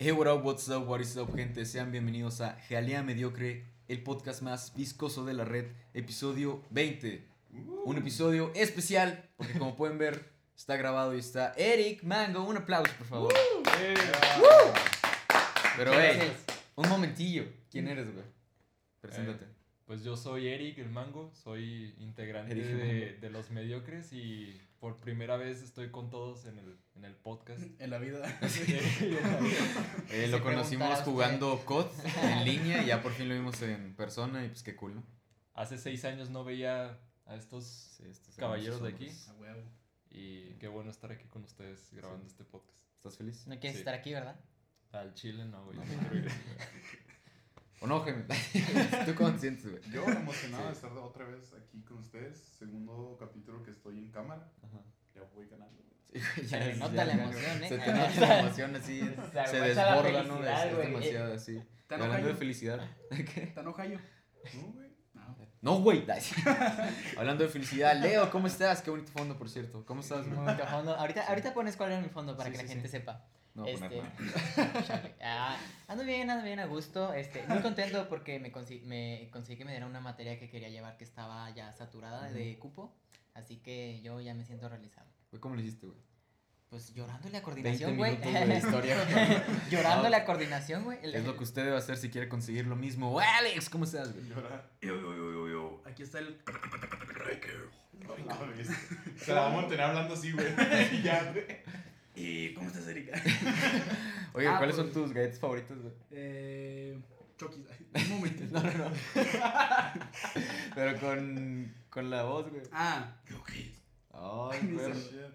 Hey, what up, what's up, what is up, gente. Sean bienvenidos a Jalea Mediocre, el podcast más viscoso de la red, episodio 20. Un episodio especial, porque como pueden ver, está grabado y está Eric Mango. Un aplauso, por favor. Pero, hey, un momentillo. ¿Quién eres, güey? Preséntate. Pues yo soy Eric el Mango, soy integrante de, de Los Mediocres y por primera vez estoy con todos en el, en el podcast. En la vida. Eh, lo conocimos jugando COD en línea y ya por fin lo vimos en persona y pues qué cool, ¿no? Hace seis años no veía a estos Sí, estos Caballeros de aquí. hombres. A huevo. y qué bueno estar aquí con ustedes grabando este podcast. ¿Estás feliz? No quieres Sí. estar aquí, ¿verdad? Al chile no, güey. No, no quiero ir. ¿O no, Jaime? ¿Tú cómo te sientes, güey? Yo emocionado Sí. de estar otra vez aquí con ustedes. Segundo capítulo que estoy en cámara. Ajá. Ya voy ganando. güey. Sí, Se nota la emoción, ¿eh? Se te nota la emoción así, Se desborda, ¿no? Es, demasiado así. Y ¿Tan hablando de felicidad. ¿Qué? ¿Tan ojallo? No, güey. No. No, güey. Hablando de felicidad. Leo, ¿cómo estás? Qué bonito fondo, por cierto. ¿Cómo estás, fondo. Ahorita, ahorita pones cuál era mi fondo para Sí, que sí, la gente sí. sepa. No, voy a poner Este-. Ah, ando bien, ando bien a gusto. Este, muy contento porque me, consi- me conseguí que me dieran una materia que quería llevar que estaba ya saturada de cupo. Así que yo ya me siento realizado. Güey, ¿Cómo le hiciste, güey? Pues llorándole a 20 coordinación, güey. minutos de historia. llorándole a coordinación, güey. Es lo que usted debe hacer si quiere conseguir lo mismo. Alex, ¿cómo estás, güey? Llorar. Yo, yo, yo, yo, yo. Aquí está el. Se la vamos a tener hablando así, güey. Ya, güey. ¿Y cómo estás, Erika? Oye, Ah, ¿cuáles son pues- tus galletas favoritas, güey? Eh. Chucky. Un momento. No, no, no. Pero con, con la voz, güey. Ah. Chucky. Ay, güey.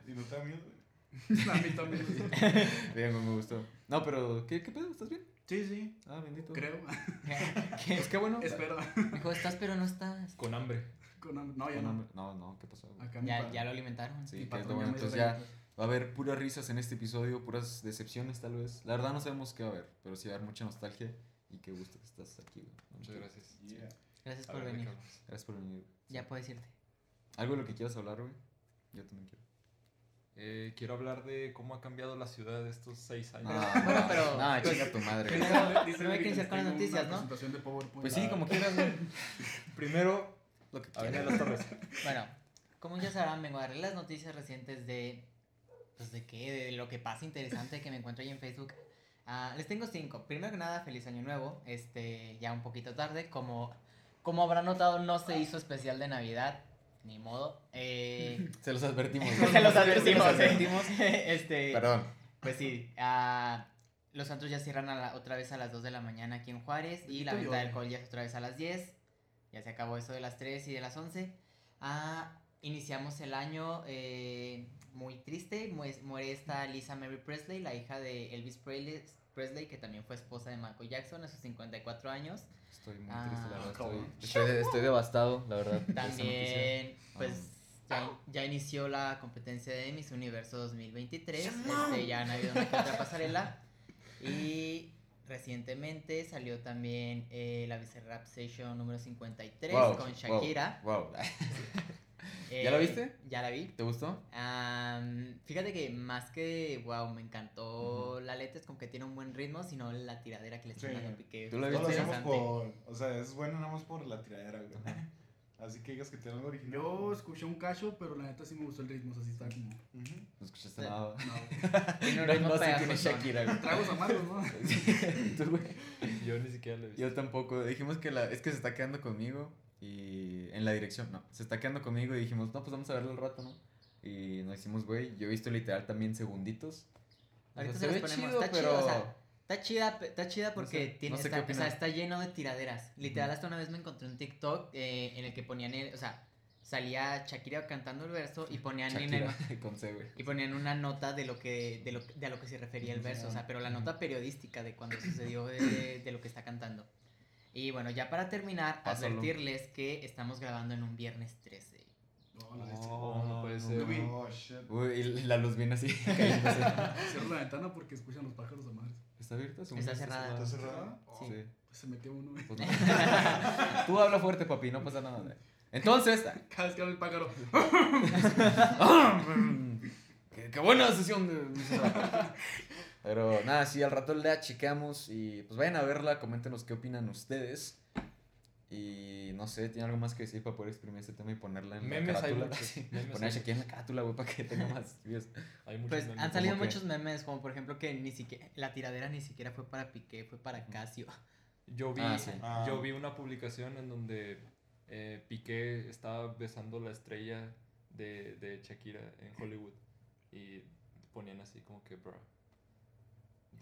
¿Y no te da miedo, güey? A mí también. Bien, me gustó. No, pero, ¿qué, qué pedo? ¿Estás bien? Sí, sí. Ah, bendito. Creo. ¿Qué? Pues qué bueno. Espero. Dijo, estás pero no estás. Con hambre. Con hambre. No, ya No, no. no, no, ¿qué pasó? Acá Ya, ya lo alimentaron. Sí, que es lo patrón bueno. Entonces ya. Va a haber puras risas en este episodio, puras decepciones tal vez. La verdad no sabemos qué va a haber, pero sí va a haber mucha nostalgia y qué gusto que estás aquí, güey. Muchas gracias. Yeah. Gracias por ver, ¿de venir. Gracias por venir. Ya puedes irte. ¿Algo de lo que quieras hablar, güey? Yo también quiero. Eh, quiero hablar de cómo ha cambiado la ciudad estos seis años. Ah, bueno, no, pero- No, chinga tu madre. Primero- Dice hay que iniciar con las noticias, ¿no? presentación de PowerPoint. Pues sí, Ah. como quieras, güey. Primero, lo que quieras. Bueno, como ya sabrán, vengo a darles las noticias recientes de. Pues de qué, de lo que pasa interesante que me encuentro ahí en Facebook. Ah, les tengo cinco. Primero que nada, feliz año nuevo. Este, ya un poquito tarde. Como, como habrán notado, no se hizo especial de Navidad. Ni modo. Eh, Se los advertimos. se güey. los advertimos. Se los advertimos. este, Perdón. pues sí. ah, los santos ya cierran a la- otra vez a las 2 de la mañana aquí en Juárez. Y la venta de alcohol ya es otra vez a las 10. Ya se acabó eso de las 3 y de las 11. Ah, iniciamos el año eh, muy triste. Mue- Muere esta Lisa Mary Presley, la hija de Elvis Presley, que también fue esposa de Michael Jackson a sus 54 años. Estoy muy Ah, triste, la verdad. Estoy, estoy, estoy devastado, la verdad. También, pues, Ah. ya, ya inició la competencia de Miss Universo 2023. Este, ya han habido una que otra pasarela. Y recientemente salió también eh, la Bizarrap Session número 53 Wow, con wow, Shakira. Wow. Eh, ¿Ya la viste? Ya la vi. ¿Te gustó? Am, fíjate que más que, wow, me encantó la letra, es como que tiene un buen ritmo, sino la tiradera que le están Sí. dando Piqué. ¿Tú la No lo viste? por. O sea, es bueno nada más por la tiradera, güey. Así que digas que tiene algo original. Yo escuché un cacho, pero la neta sí me gustó el ritmo. O sea, sí está como. Ujú. No escuchaste Sí. nada. No. Tiene un No, ritmo es pegajosón. Shakira, güey. Tragos amargos, ¿no? Tú, güey. Yo ni siquiera lo he visto. Yo tampoco. Dijimos que la, es que se está quedando conmigo y en la dirección, no. Se está quedando conmigo y dijimos, no, pues vamos a verlo al rato, ¿no? Y nos hicimos, güey. Yo he visto literal también segunditos. O sea, Ahorita se se ve los ponemos. chido, está pero. chido, o sea, está chida, está chida porque sé, tiene, no sé está, o sea, está lleno de tiraderas. Literal, hasta una vez me encontré un TikTok eh, en el que ponían, el, o sea, salía Shakira cantando el verso y ponían, en el- y ponían una nota de lo que de, lo, de a lo que se refería el verso, o sea, pero la nota periodística de cuando sucedió de, de lo que está cantando. Y bueno, ya para terminar, Pásalo. advertirles que estamos grabando en un viernes 13. No, la bestia. Oh, no puede ser. Uy. Oh, shit. Uy, y la luz viene así. Cierro la ventana porque escuchan los pájaros a madres. ¿Está abierta? Está cerrada. ¿Está cerrada? Sí. Sí. Pues se metió uno. Pues no. Tú habla fuerte, papi, no pasa nada. Entonces, Cada vez que habla el pájaro. qué, qué buena sesión de Pero nada, sí, al rato la chequeamos y pues vayan a verla, coméntenos qué opinan ustedes. Y no sé, ¿tiene algo más que decir para poder exprimir este tema y ponerla en Memes la carátula? Sí, memes poner hay aquí en la carátula, güey, para que tenga más views. Hay muchos Pues memes. han salido como que- muchos memes, como por ejemplo que ni siquiera la tiradera ni siquiera fue para Piqué, fue para Casio. Yo vi, Ah, sí. Ah. yo vi una publicación en donde eh, Piqué estaba besando la estrella de, de Shakira en Hollywood y ponían así como que, bro,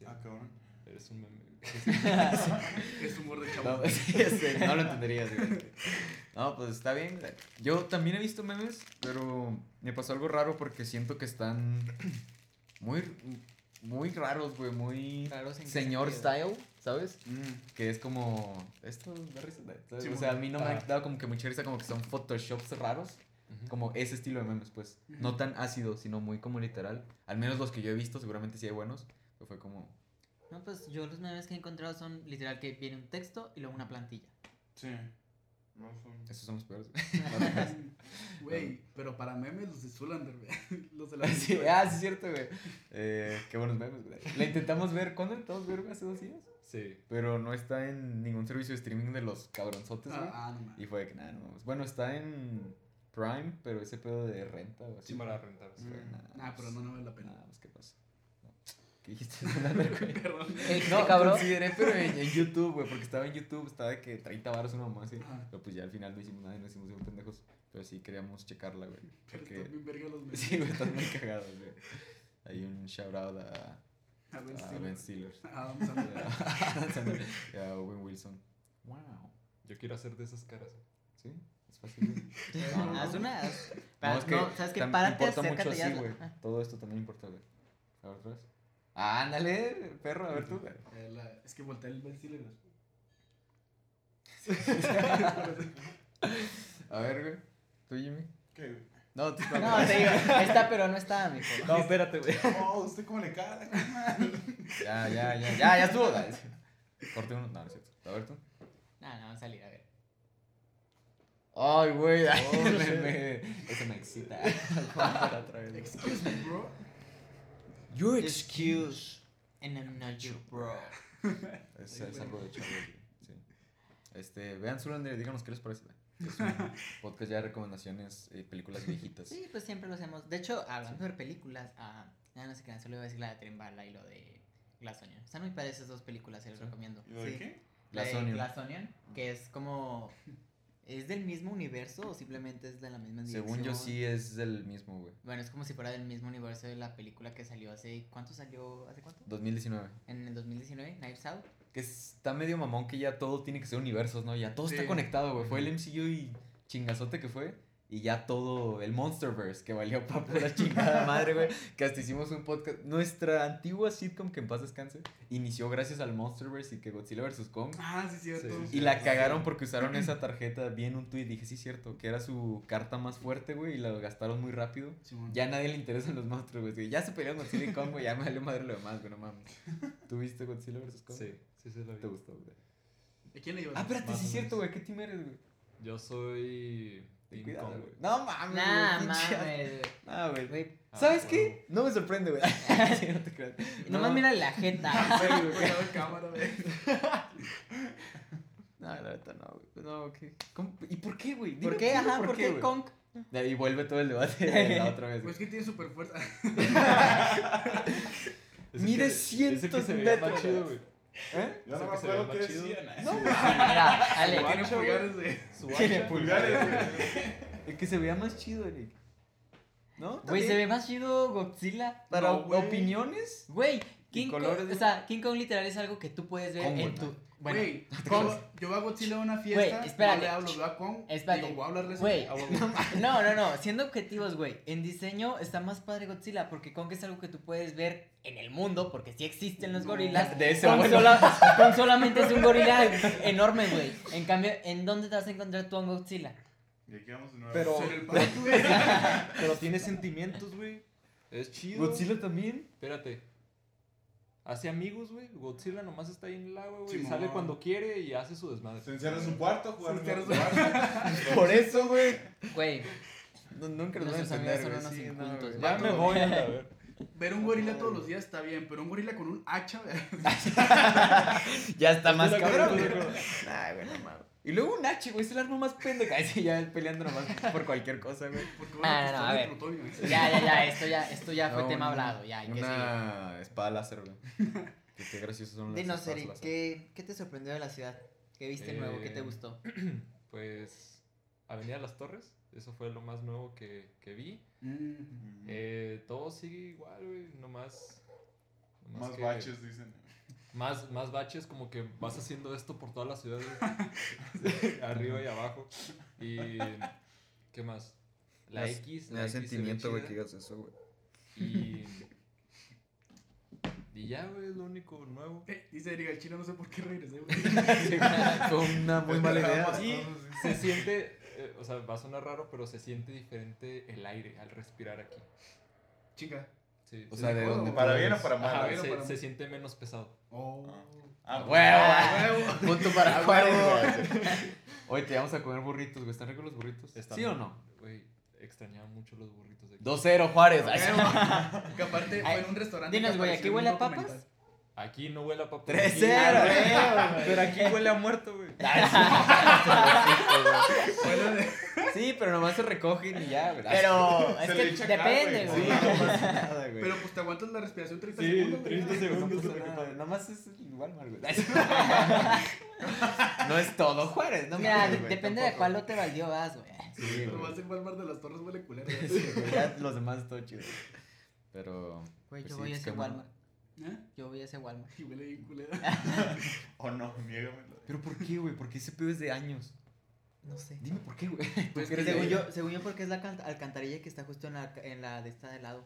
Ah, cabrón. eres un meme. Es humor de chavo. No, sé, no lo entenderías, güey. No, pues está bien. Yo también he visto memes, pero me pasó algo raro porque siento que están muy, muy raros, güey, muy Raros señor sentido? style, ¿sabes? Que es como, esto da risa, ¿sabes? Sí, o sea, a mí no me ha ah. dado como que mucha risa, como que son photoshops raros, como ese estilo de memes, pues. No tan ácido, sino muy como literal. Al menos los que yo he visto, seguramente sí hay buenos, fue como, No, pues yo los memes que he encontrado son literal que viene un texto y luego una plantilla. Sí. No son. esos son los peores. Güey, pero para memes los de Zulander, güey. Los de la Sí, ah, sí es cierto, güey. Eh, qué buenos memes, güey. La intentamos ver, ¿cuándo intentamos ver güey? hace dos días? Sí. Pero no está en ningún servicio de streaming de los cabronzotes, güey. Ah, ah, no mames. Y fue de que nada, no. Bueno, está en Prime, pero ese pedo de renta o así. Sí, para rentar. Mm. nah, Ah, pero no, no vale la pena. nah, pues, ¿qué pasa? No. ¿Qué dijiste? Zulander, güey? Perdón. ¿Qué No, cabrón? consideré, pero en, en YouTube, güey, porque estaba en YouTube, estaba de que 30 baros una mamá así. Pero pues ya al final no hicimos nada y nos hicimos bien pendejos. Pero sí queríamos checarla, güey. Pero Porque... están bien verga los memes. Sí, güey, están muy cagados, güey. Hay un shout out a, A a Ben. Stiller. Ah, vamos a ver. y a Owen Wilson. Wow. Yo quiero hacer de esas caras. Sí, es fácil. güey. No, haz una. haz- No, es que no, ¿sabes qué? Párate, importa mucho acércate así, ya. Ah. Todo esto también importa, güey. A ver, otra vez. Ah, ándale, perro, a ver tú. Eh, Es que volteé el Ben Stiller. A ver, güey. ¿Tú, Jimmy? ¿Qué, güey? No, tú No, te digo, está, pero no está, mijo. No, espérate, güey. Oh, ¿usted cómo le cae? Ya, ya, ya, ya, ya estuvo. dale. Corte uno. No, no es cierto. A ver tú. No, no, va a salir, a ver. Ay, güey. ay, Oh, me- shit. me- Eso me excita. Para otra vez. Excuse me, bro. Your excuse. And I'm not your bro. Es, es algo de chavo. Sí. Este, vean Zulander y díganos qué les parece. Es un podcast ya de recomendaciones, eh, películas viejitas. Sí, pues siempre lo hacemos. De hecho, hablando de películas, ah, ya no sé qué, solo iba a decir la de Trimbala y lo de Glass Onion. Están muy padres esas dos películas, se las Sí. recomiendo. ¿Y lo de Sí. qué? La Glass de Onion. Glass Onion, que es como... ¿Es del mismo universo o simplemente es de la misma dirección? Según yo sí es del mismo, güey. Bueno, es como si fuera del mismo universo de la película que salió hace... ¿Cuánto salió? ¿Hace cuánto? 2019. En el 2019, Knives Out. Que está medio mamón que ya todo tiene que ser universos, ¿no? Ya todo está conectado, güey. Fue el MCU y chingazote que fue. Y ya todo, el Monsterverse, que valió para pura chingada madre, güey. Que hasta hicimos un podcast. Nuestra antigua sitcom, que en paz descanse, inició gracias al Monsterverse y que Godzilla vs. Kong. Ah, sí, cierto. Sí. Y la cagaron porque usaron esa tarjeta. Vi en un tweet, dije, sí, cierto, que era su carta más fuerte, güey, y la gastaron muy rápido. Ya a nadie le interesan los monstruos, güey. Ya se pelearon Godzilla y Kong, güey, ya me valió madre lo demás, güey, no mames. ¿Tú viste Godzilla vs. Kong? Sí, sí, sí, lo ¿Te vi. gustó, güey? ¿De quién le ibas? Ah, espérate, sí es cierto, güey. ¿Qué team eres, güey? Yo soy. Ten cuidado, Kong, güey. No mames, Nah, güey, mames. güey. Ah, güey. Güey, Ah, ¿Sabes huevo. qué? No me sorprende, güey. Sí, no te creas. Nomás No. mira la jeta. Cámara, güey. No, la neta no, güey. No, ¿qué? ¿Cómo? ¿Y por qué, güey? ¿Por qué? Ajá, ¿por qué güey. Kong? De ahí vuelve todo el debate de la otra vez, Pues que tiene super fuerza. Mide cientos de más metros. chido, güey. ¿Eh? Yo no me acuerdo qué chido. decían. No, Mira, Ale, Su Tiene pulgares de. Tiene. Pulgares, güey. El que se vea más chido, Eric. ¿No? güey, se ve más chido Godzilla. Para No, opiniones. Güey, King Kong, colores, o sea, King Kong literal es algo que tú puedes ver en tu... Bueno, Güey, Kong- yo, voy a Godzilla a una fiesta. Güey, espérate. No le hablo, veo a Kong. Espérate. Digo, voy a hablarle Güey, a huevo. no, no, no, siendo objetivos, güey, en diseño está más padre Godzilla porque Kong es algo que tú puedes ver en el mundo porque sí existen los gorilas. De ese Kong, sola- Kong solamente es un gorila enorme, güey. En cambio, ¿en dónde te vas a encontrar tú a un Godzilla? Y aquí vamos de nuevo. Pero-. Pero tiene sentimientos, güey. Es chido. Godzilla también. Espérate. Hace amigos, güey. Godzilla nomás está ahí en el agua, güey. y Simón. sale cuando quiere y hace su desmadre. Se encierra en su cuarto, jugar Se en encierra su en su cuarto. Por eso, güey. Güey, No, nunca los voy a entender, güey. Sí, no. Ya me voy a la ver. ver un gorila todos los días está bien, pero un gorila con un hacha, ya está más cabrón. Ay, güey, no mames. Y luego un H, güey, es el arma más pendeja. Ese ya peleando nomás por cualquier cosa, güey. porque Ah, van no, a ver. plutonio. Ya, ya, ya, esto ya, esto ya fue No, tema una- hablado, ya, hay que. Una espada láser, güey. qué, qué graciosos son las Dinos, láser. ¿qué, ¿qué te sorprendió de la ciudad? ¿Qué viste nuevo? ¿Qué te Eh, gustó? Pues Avenida Las Torres, eso fue lo más nuevo que, que vi. Mm. Eh, todo sigue igual, güey, nomás... nomás Más que- baches, dicen. Más, más baches, como que vas haciendo esto por toda la ciudad, arriba y abajo. Y... ¿Qué más? La Me X. Me la da X sentimiento, güey, que digas eso, güey. Y... Y ya, güey, es lo único nuevo. Eh, dice Erika, el chino no sé por qué regresé, güey. Fue una muy mala idea. Y se siente, eh, o sea, va a sonar raro, pero se siente diferente el aire al respirar aquí. Chinga. Sí, O sí. sea, ¿de ¿Para dónde? ¿Para bien o para Ajá, mal? bien o se, para se siente menos pesado. Oh. Ah, Huevo. huevo. Punto para huevo. Oye, te vamos a comer burritos, güey. ¿Están ricos los burritos? Están- ¿Sí o no? Güey, extrañaba mucho los burritos de aquí. 2-0 Juárez. Que aparte fue en un restaurante. dinos, güey, ¿aquí huele a papas? Aquí no huele a papas. 3-0, aquí- güey. Pero aquí huele a muerto, güey. De- Sí, pero nomás se recogen y ya, güey. Pero es Se que le echa acá, depende, güey. güey. Sí, no pasa nada, güey. Pero pues te aguantas la respiración 30 Sí, segundos. güey. 30 No segundos. Nomás es igual, güey. No es todo Juárez, no Mira, depende de cuál lote valió vas, güey. Sí. Nomás el Walmart de las Torres huele culero. güey. Sí, güey, ya los demás todo chido. Pero. Güey, Pues yo sí, voy a es ese. Walmart. ¿Eh? Yo voy a ese Walmart. Y huele bien culero. O no, niégamelo. ¿Pero por qué, güey? Porque ese pedo es de años. No sé. Dime por qué, güey. Pues Según yo, según yo, porque es la can- alcantarilla que está justo en la, en la de esta de lado.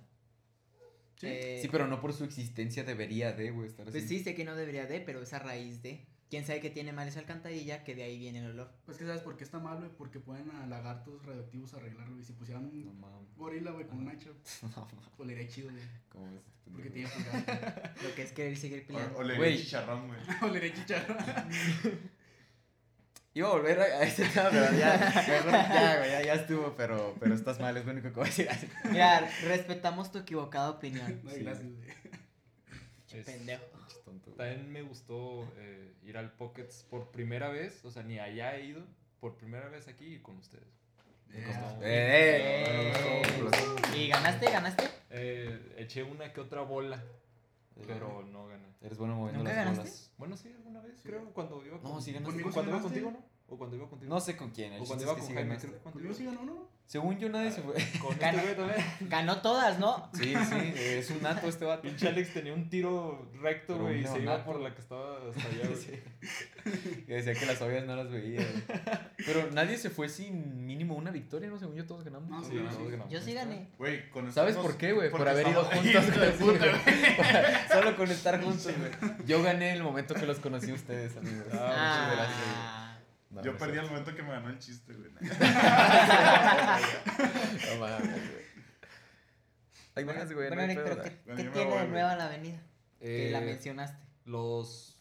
Sí. Eh, Sí, pero no por su existencia debería de, güey, estar así. Pues sí, sé que no debería de, pero es a raíz de. ¿Quién sabe que tiene mal esa alcantarilla? Que de ahí viene el olor. Pues que sabes por qué está mal, güey. Porque pueden a lagartos radioactivos arreglarlo. Y si pusieran No un mames. gorila, güey, con un hacha, No mames. olería chido, güey. ¿Cómo ves? este Porque tiene pulgar. Lo que es querer seguir peleando. O, le Güey. chicharrón, güey. olería chicharrón. Iba a volver a este tema, pero ya, mejor ya, güey, ya, ya estuvo, pero, pero estás mal, es lo único que voy a decir. Así. Mira, respetamos tu equivocada opinión. No, Sí. gracias, güey. Es- Pendejo. Pinche tonto, güey. También me gustó eh, ir al Pockets por primera vez, o sea, ni allá he ido, por primera vez aquí y con ustedes. Me costó- Eh, Eh, ¿Y ganaste? ¿Ganaste? Eh, eché una que otra bola, pero no gané. Eres bueno moviendo ¿Nunca las ganaste? bolas. Bueno, sí, alguna vez, creo, cuando iba No, con- sí ganaste. Cuando iba contigo, ¿no? O cuando iba contigo. No sé con quién, O cuando iba con sí Jaime, ganaste. creo que Conmigo contigo. sí ganó, ¿no? Según yo nadie se fue. Con Gana- este güey también. Ganó todas, ¿no? Sí, sí, es un nato este vato. Pinche Alex tenía un tiro recto, güey, y se iba por la que estaba hasta allá, güey. Sí. Que decía que las obvias no las veía. güey. Pero nadie se fue sin mínimo una victoria, ¿no? Según yo todos ganamos. No, Sí, sí, todos sí. ganamos. Yo sí gané. Güey, con ¿Sabes por qué, güey? Por haber ido juntos. Puta, Solo con estar juntos, güey. Yo gané el momento que los conocí a ustedes, amigos. Ah, Muchas gracias. No, Yo no perdí el momento que me ganó el chiste, güey. No mames, güey. Hay más, güey. no Bueno, pero ¿qué, tiene voy, de nueva la avenida? Que la Eh, mencionaste. los,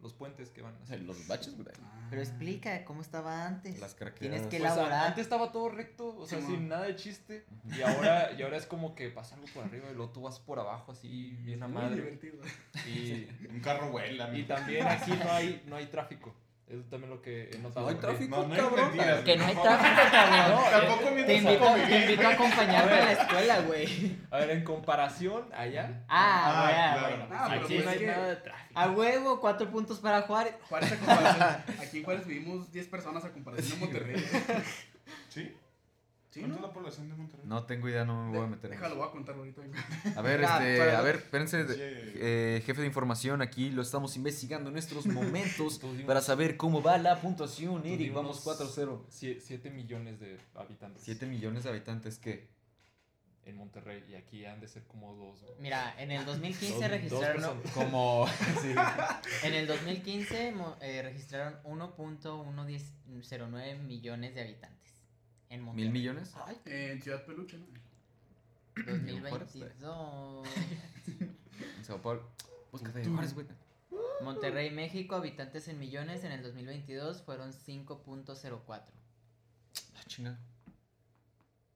los puentes que van O así. sea, Los baches, güey. Pero explica cómo estaba antes. Las craqueadas. Tienes que Pues, elaborar. antes estaba todo recto, o sea, sin nada de chiste. Y ahora, y ahora es como que pasa algo por arriba y luego tú vas por abajo así, bien a Muy madre. divertido. Y, Un carro vuela. y también aquí no hay, no hay tráfico. Eso también lo que he notado. No hay tráfico, No, no hay cabrón. mentiras, Que no hay tráfico, cabrón. Tampoco Te mientras invito, te invito a acompañarme a la escuela, güey. A ver, en comparación, allá, Ah, Ah, güey, claro. bueno. Ah, pero aquí pues no es hay que- nada de tráfico. A huevo, cuatro puntos para Juárez. Juárez a comparación. Aquí en Juárez vivimos 10 personas a comparación de Monterrey. ¿Sí? ¿Sí, ¿Cuánta es no? la población de Monterrey? No tengo idea, no me voy a meter Déjalo, voy a contar ahorita. A ver, Ya, este, para- a ver, espérense, de- eh, jefe de información, aquí lo estamos investigando en estos momentos para saber cómo va la puntuación, Eric. Vamos 4-0. 7 millones de habitantes 7 millones de habitantes, ¿qué? en Monterrey y aquí han de ser como dos. güey. Mira, en el 2015 Dos- dos registraron. personas. Como... sí. En el 2015 mo- eh, registraron 1.109 millones de habitantes. En Monterrey. ¿Mil millones? Ay, En Ciudad Peluche, ¿no? 2022. En Sao Paulo. Búscate de Juárez, güey. Monterrey, México, habitantes en millones en el 2022 fueron 5.04. Ah, chinga.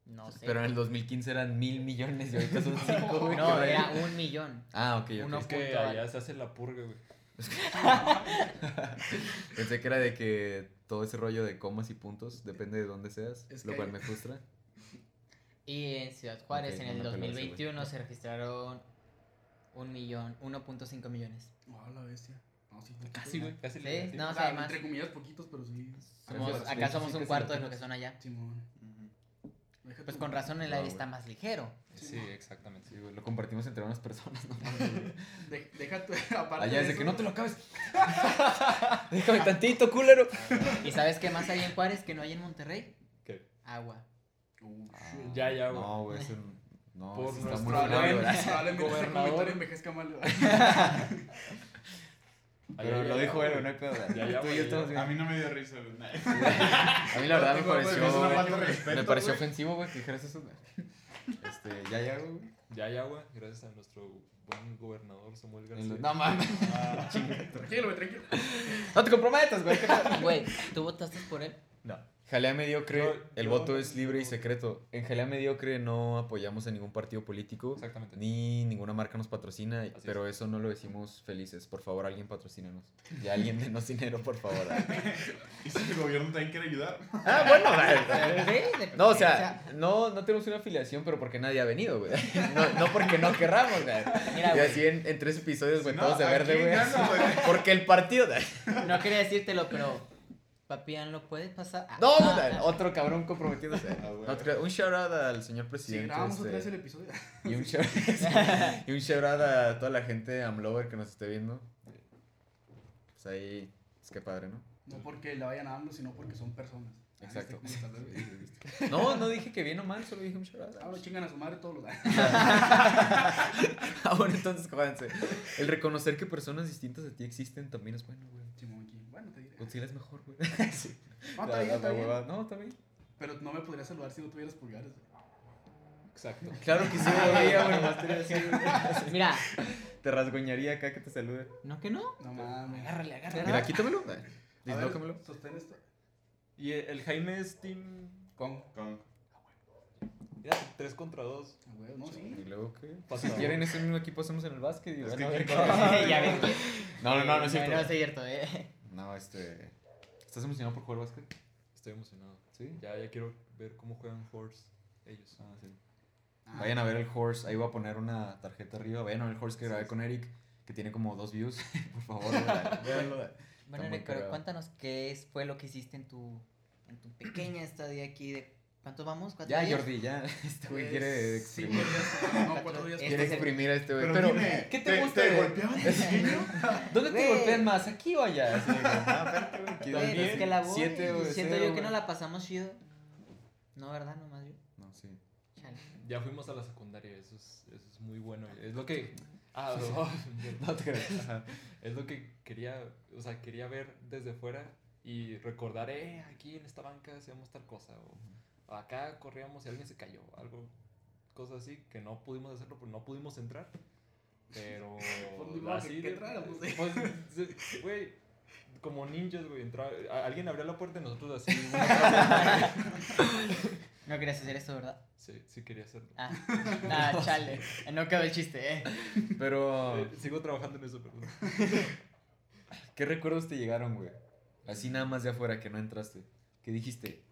No sé. Pero en el 2015 eran mil millones y ahorita son cinco, güey. No, ¿qué era un millón. Ah, ok, ok. uno Es que punto allá al- se hace la purga, güey. Pensé que era de que todo ese rollo de comas y puntos depende de dónde seas, Es lo que- cual me frustra. Y en Ciudad Juárez, Ok, en el me peló ese, güey. 2021, se registraron un millón, 1.5 millones. Ah, la bestia. No, sí, Casi, güey. Casi Sí, le no, O sí, sea, hay más. entre comillas poquitos, pero sí. Somos, acá Sí, somos sí, un casi cuarto de lo que son allá. Simón. Pues con razón el No, aire está más ligero. Sí, exactamente. Sí, lo compartimos entre unas personas, ¿no? De- deja tú, aparte Allá de es de eso, que no te lo acabes. Déjame tantito, culero. ¿Y sabes qué más hay en Juárez que no hay en Monterrey? ¿Qué? Agua. Oh, Ah. Ya, ya, güey. No, güey, eso no. Por nuestro Gobernador. envejezca mal. Pero lo ya, dijo él, no hay pedo. A mí no me dio risa, güey. A mí la verdad me pareció. Me pareció ofensivo, güey, que dijeras eso. Este, ya, ya, güey. Ya, ya, güey. Gracias a nuestro buen gobernador Samuel En García. los- No mames. Ah, Tranquilo, güey, tranquilo. No te comprometas, güey. Güey, ¿tú votaste por él? no. Jalea Mediocre, Yo- el yo voto es libre y secreto. En Jalea Mediocre no apoyamos a ningún partido político, Exactamente. ni ninguna marca nos patrocina, pero eso no lo decimos felices. Por favor, alguien patrocínanos. Y alguien denos dinero, por favor. ¿Y si el gobierno también quiere ayudar? Ah, bueno, Sí, de No, o sea, no, no tenemos una afiliación, pero porque nadie ha venido, güey. No, no porque no querramos, güey. Mira, Y güey. así en, en tres episodios, güey, No, todos de ¿a verde, güey? Porque el partido. güey. No quería decírtelo, pero. Papián, ¿lo puedes pasar? Ah, No, ah, otro cabrón comprometiéndose. Ah. No un shout out al señor Si presidente. grabamos este, otra vez el episodio. y, un shout, y un shout out a toda la gente Amlover que nos esté viendo. Pues ahí, es que padre, ¿no? No porque le vayan a AMLO, sino porque son personas. Exacto. No, no dije que bien o mal, solo dije un shout out. Ahora chingan a su madre todos los Ah, bueno, entonces, jódanse. El reconocer que personas distintas a ti existen también es bueno, güey. Simón, aquí. Bueno, te diré. Godzilla es mejor, güey. Sí. No, La- está bien, la- está la bien. No, está bien. Pero no me podrías saludar si no tuvieras pulgares. güey. Exacto. Claro que sí, podría, bueno, más así, güey. Mira, Te rasguñaría acá que te salude. ¿no que no? No mames. Agárrale, agárrale. Mira, quítamelo. A ver, Dislócamelo. Sostén esto. Y el, el Jaime es team. Con. Con... Mira, 3 contra 2. Ah, güey, no, sí. ¿Y luego qué? Pasa. Si quieren ese mismo equipo hacemos en el básquet y Es van que a ver ¿quién qué- ya ven que. No, no, no, no es No, no es cierto. cierto, eh. No, este... ¿Estás emocionado por jugar básquet? Estoy emocionado. Sí. Ya, ya quiero ver cómo juegan Horse ellos. Ah, sí. Ah, Vayan a ver el horse, ahí voy a poner una tarjeta arriba. Vayan a ver el horse que grabé con Eric, que tiene como dos views. Por favor, véanlo. Bueno, Eric, pero cuéntanos qué es, fue lo que hiciste en tu, en tu pequeña estadía aquí de... ¿Cuántos vamos? ¿Cuatro Ya, días? Jordi, ya. Este güey pues, quiere exprimir. días. No, cuatro días. Este Quiere exprimir a este güey. Pero, Pero, dime, ¿qué te gusta ¿Te de- golpeaban de pequeño? ¿Dónde te golpean más? ¿Aquí o allá? De que, no, güey, es que la. Siete, Siento cero, yo que no la pasamos chido. No, ¿verdad? Nomás yo. No, sí. Chale. Ya fuimos a la secundaria, eso es, eso es muy bueno. Es lo que. Ah, oh, No te creas. Ajá. es lo que quería, o sea, quería ver desde fuera y recordar, eh, aquí en esta banca hacíamos tal cosa, o acá corríamos y alguien se cayó, algo, cosas así, que no pudimos hacerlo, pues no pudimos entrar, pero Pues modo que- que entráramos, ¿eh? pues, güey, como ninjas, güey, entraba, alguien abría la puerta y nosotros así, No querías hacer esto, ¿verdad? sí, sí quería hacerlo. Ah, ah chale. No quedó el chiste, eh. Pero, Eh, sigo trabajando en eso, perdón. ¿qué recuerdos te llegaron, güey? Así nada más de afuera, que no entraste. ¿Qué dijiste?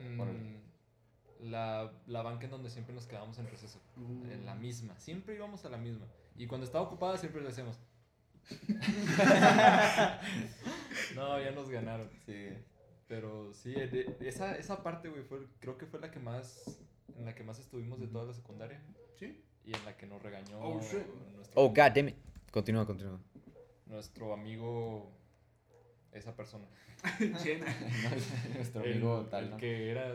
Mm, la, la banca en donde siempre nos quedábamos en receso. Uh. En la misma. Siempre íbamos a la misma. Y cuando estaba ocupada siempre le hacemos. no, ya nos ganaron. Sí. Pero sí, de- esa, esa parte, güey, fue, creo que fue la que más, en la que más estuvimos de toda la secundaria. ¿Sí? Y en la que nos regañó Oh, shit. nuestro, Oh, god damn it. Continúa, continúa. nuestro amigo, esa persona. Chena. Nuestro amigo el, tal, ¿no? que era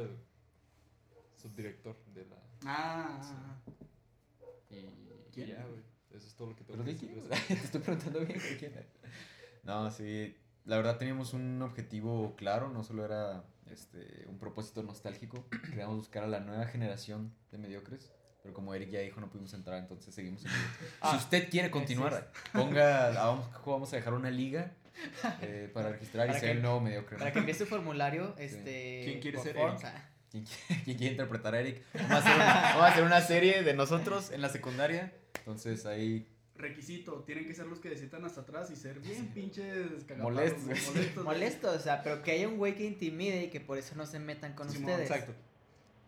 subdirector de la... Ah. Y, y ¿Quién? ya, güey. Eso es todo lo que tengo ¿Pero que de decir. Te estoy preguntando bien de quién es. No, sí. La verdad teníamos un objetivo claro, no solo era este, un propósito nostálgico. Queríamos buscar a la nueva generación de mediocres. Pero como Eric ya dijo, no pudimos entrar, entonces seguimos en. Ah, si usted quiere continuar, ponga, ah, vamos, vamos a dejar una liga eh, para registrar y Para ser que- el nuevo mediocre. Para que envíe su formulario, este. ¿Quién quiere ser Eric? ¿Quién, quiere- quién quiere interpretar a Eric? Vamos a, hacer una, vamos a hacer una serie de nosotros en la secundaria. Entonces ahí. Requisito, tienen que ser los que decitan hasta atrás y ser bien pinches Molestos. molestos. güey. Molesto, o sea, pero que haya un güey que intimide y que por eso no se metan con Simón, ustedes. Exacto.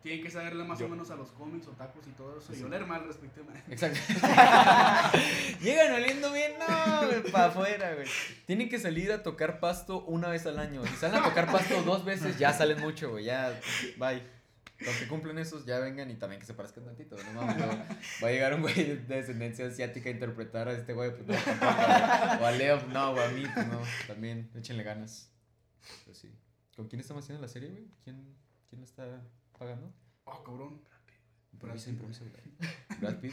Tienen que saberle más Yo. o menos a los cómics, otakus y todo eso. Sí. Y oler mal respectivamente. Exacto. Llegan oliendo bien, no, güey, para afuera, güey. Tienen que salir a tocar pasto una vez al año. Si salen a tocar pasto dos veces, ya salen mucho, güey. Ya, bye. Los que cumplen esos ya vengan y también que se parezcan tantito, no mames. Va a llegar un güey de descendencia asiática a interpretar a este güey, pues no. O a Leo, no, o a mí, pues no. También, échenle ganas. Pues sí. ¿Con quién estamos haciendo la serie, güey? ¿Quién, ¿Quién está pagando? Oh, cabrón. Improvisa, Pitt. improvisa, güey. Brad Pitt,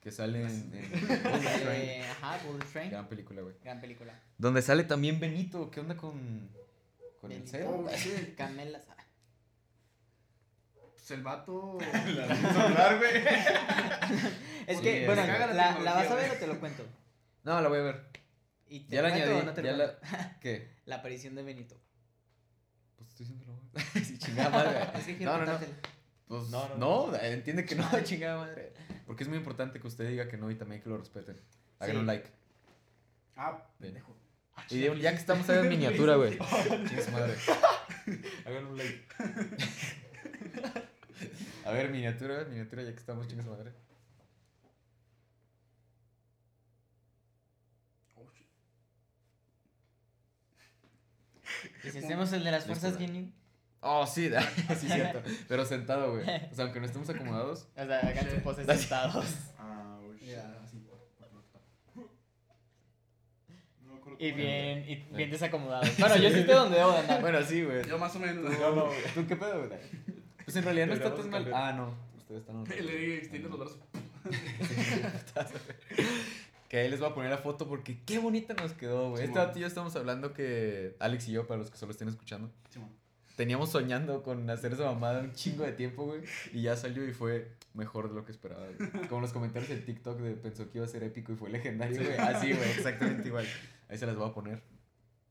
que sale en, en. Eh, ajá, Bullet Train. Gran película, güey. Gran película. Donde sale también Benito. ¿Qué onda con, con el cero? Oh, shit. Camela. ah, Pues el vato. La güey. Es Sí, que, bueno, la la, vas a ver o te lo cuento. No, la voy a ver. ¿Y te Ya la añadí. no te lo ya la... ¿Qué? La aparición de Benito. Estoy diciendo la voy a. Sí, chingada madre. Es que quiero No, no, no. contártela. Pues No, no, no, no, entiende que no, chingada madre. Porque es muy importante que usted diga que no y también que lo respeten. Hagan Sí. un like. Ah, pendejo. Y de- ya que estamos ahí en miniatura, güey. Chinga su madre. Hagan un like. A ver, miniatura, miniatura, ya que estamos, chinga su madre. Oh, shit. ¿Y si hacemos el de las fuerzas. Ginyu? Oh, sí, sí, cierto. Pero sentado, güey. O sea, aunque no estemos acomodados. O sea, hagan su Sí. pose sentados. Ah, acuerdo Y bien, y bien desacomodados. Bueno, yo sí estoy donde debo de andar. Bueno, sí, güey. Yo más o menos. No, no, ¿Tú qué pedo, güey? Pues en realidad no está tan mal. Ah, no. Ustedes están Le extiende los brazos. Que ahí les voy a poner la foto porque qué bonita nos quedó, güey. Este Simón. dato ya estamos hablando que Alex y yo, para los que solo estén escuchando, teníamos soñando con hacer esa mamada un chingo de tiempo, güey. Y ya salió y fue mejor de lo que esperaba. güey. Como los comentarios en TikTok de pensó que iba a ser épico y fue legendario, güey. Así, güey, exactamente igual. Ahí se las voy a poner.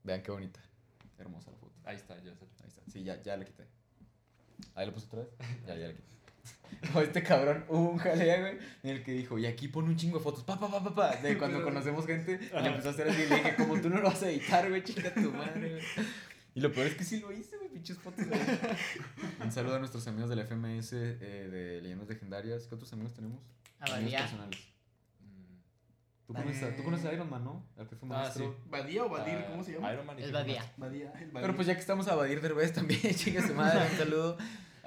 Vean qué bonita. Hermosa la foto. Ahí está, ya salió. Ahí está. Sí, ya, ya la quité. Ahí lo puse otra vez. Ya, ya la quité. No, este cabrón hubo un jalea, güey, en el que dijo, y aquí pone un chingo de fotos, pa, pa, pa, pa, pa, de cuando conocemos gente, y le empezó a hacer así, y le dije, como tú no lo vas a editar, güey, chica tu madre, güey. Y lo peor es que sí lo hice, güey, pinches fotos, güey. Un saludo a nuestros amigos del FMS eh, de Leyendas Legendarias. ¿Qué otros amigos tenemos? Amigos Abadía. personales. Mm, ¿Tú conoces, a, ¿Tú conoces a Iron Man, no? Al que fue Ah, maestro. sí. Badía o Badir, ah, ¿cómo se llama? Iron Man y Es Superman. Badía. Badía. el Badía. Pero pues ya que estamos a Badir Derbez también, chinga su madre, un saludo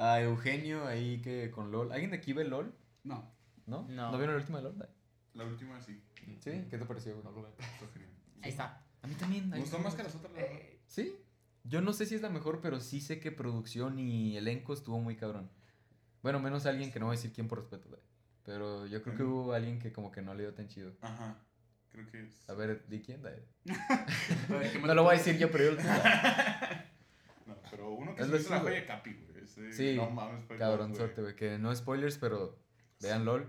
a Eugenio ahí que con LOL. ¿Alguien de aquí ve LOL? No. ¿No? No. ¿No vieron el último de LOL? La última sí. ¿Sí? ¿Qué te pareció, güey? No lo genial. Ahí está. A mí también. Me gustó más que las otras, la verdad. ¿Sí? Yo no sé si es la mejor, pero sí sé que producción y elenco estuvo muy cabrón. Bueno, menos alguien que no voy a decir quién por respeto, güey. Pero yo creo que hubo alguien que como que no le dio tan chido. Ajá. Creo que es. A ver, ¿di quién? Dale. A ver, ¿qué más No lo voy a decir yo, pero yo lo No, pero uno que Es se hizo la joya de Capi, güey. Ese, Sí, No mames, Cabronzote, güey. Que no spoilers, pero vean Sí. LOL.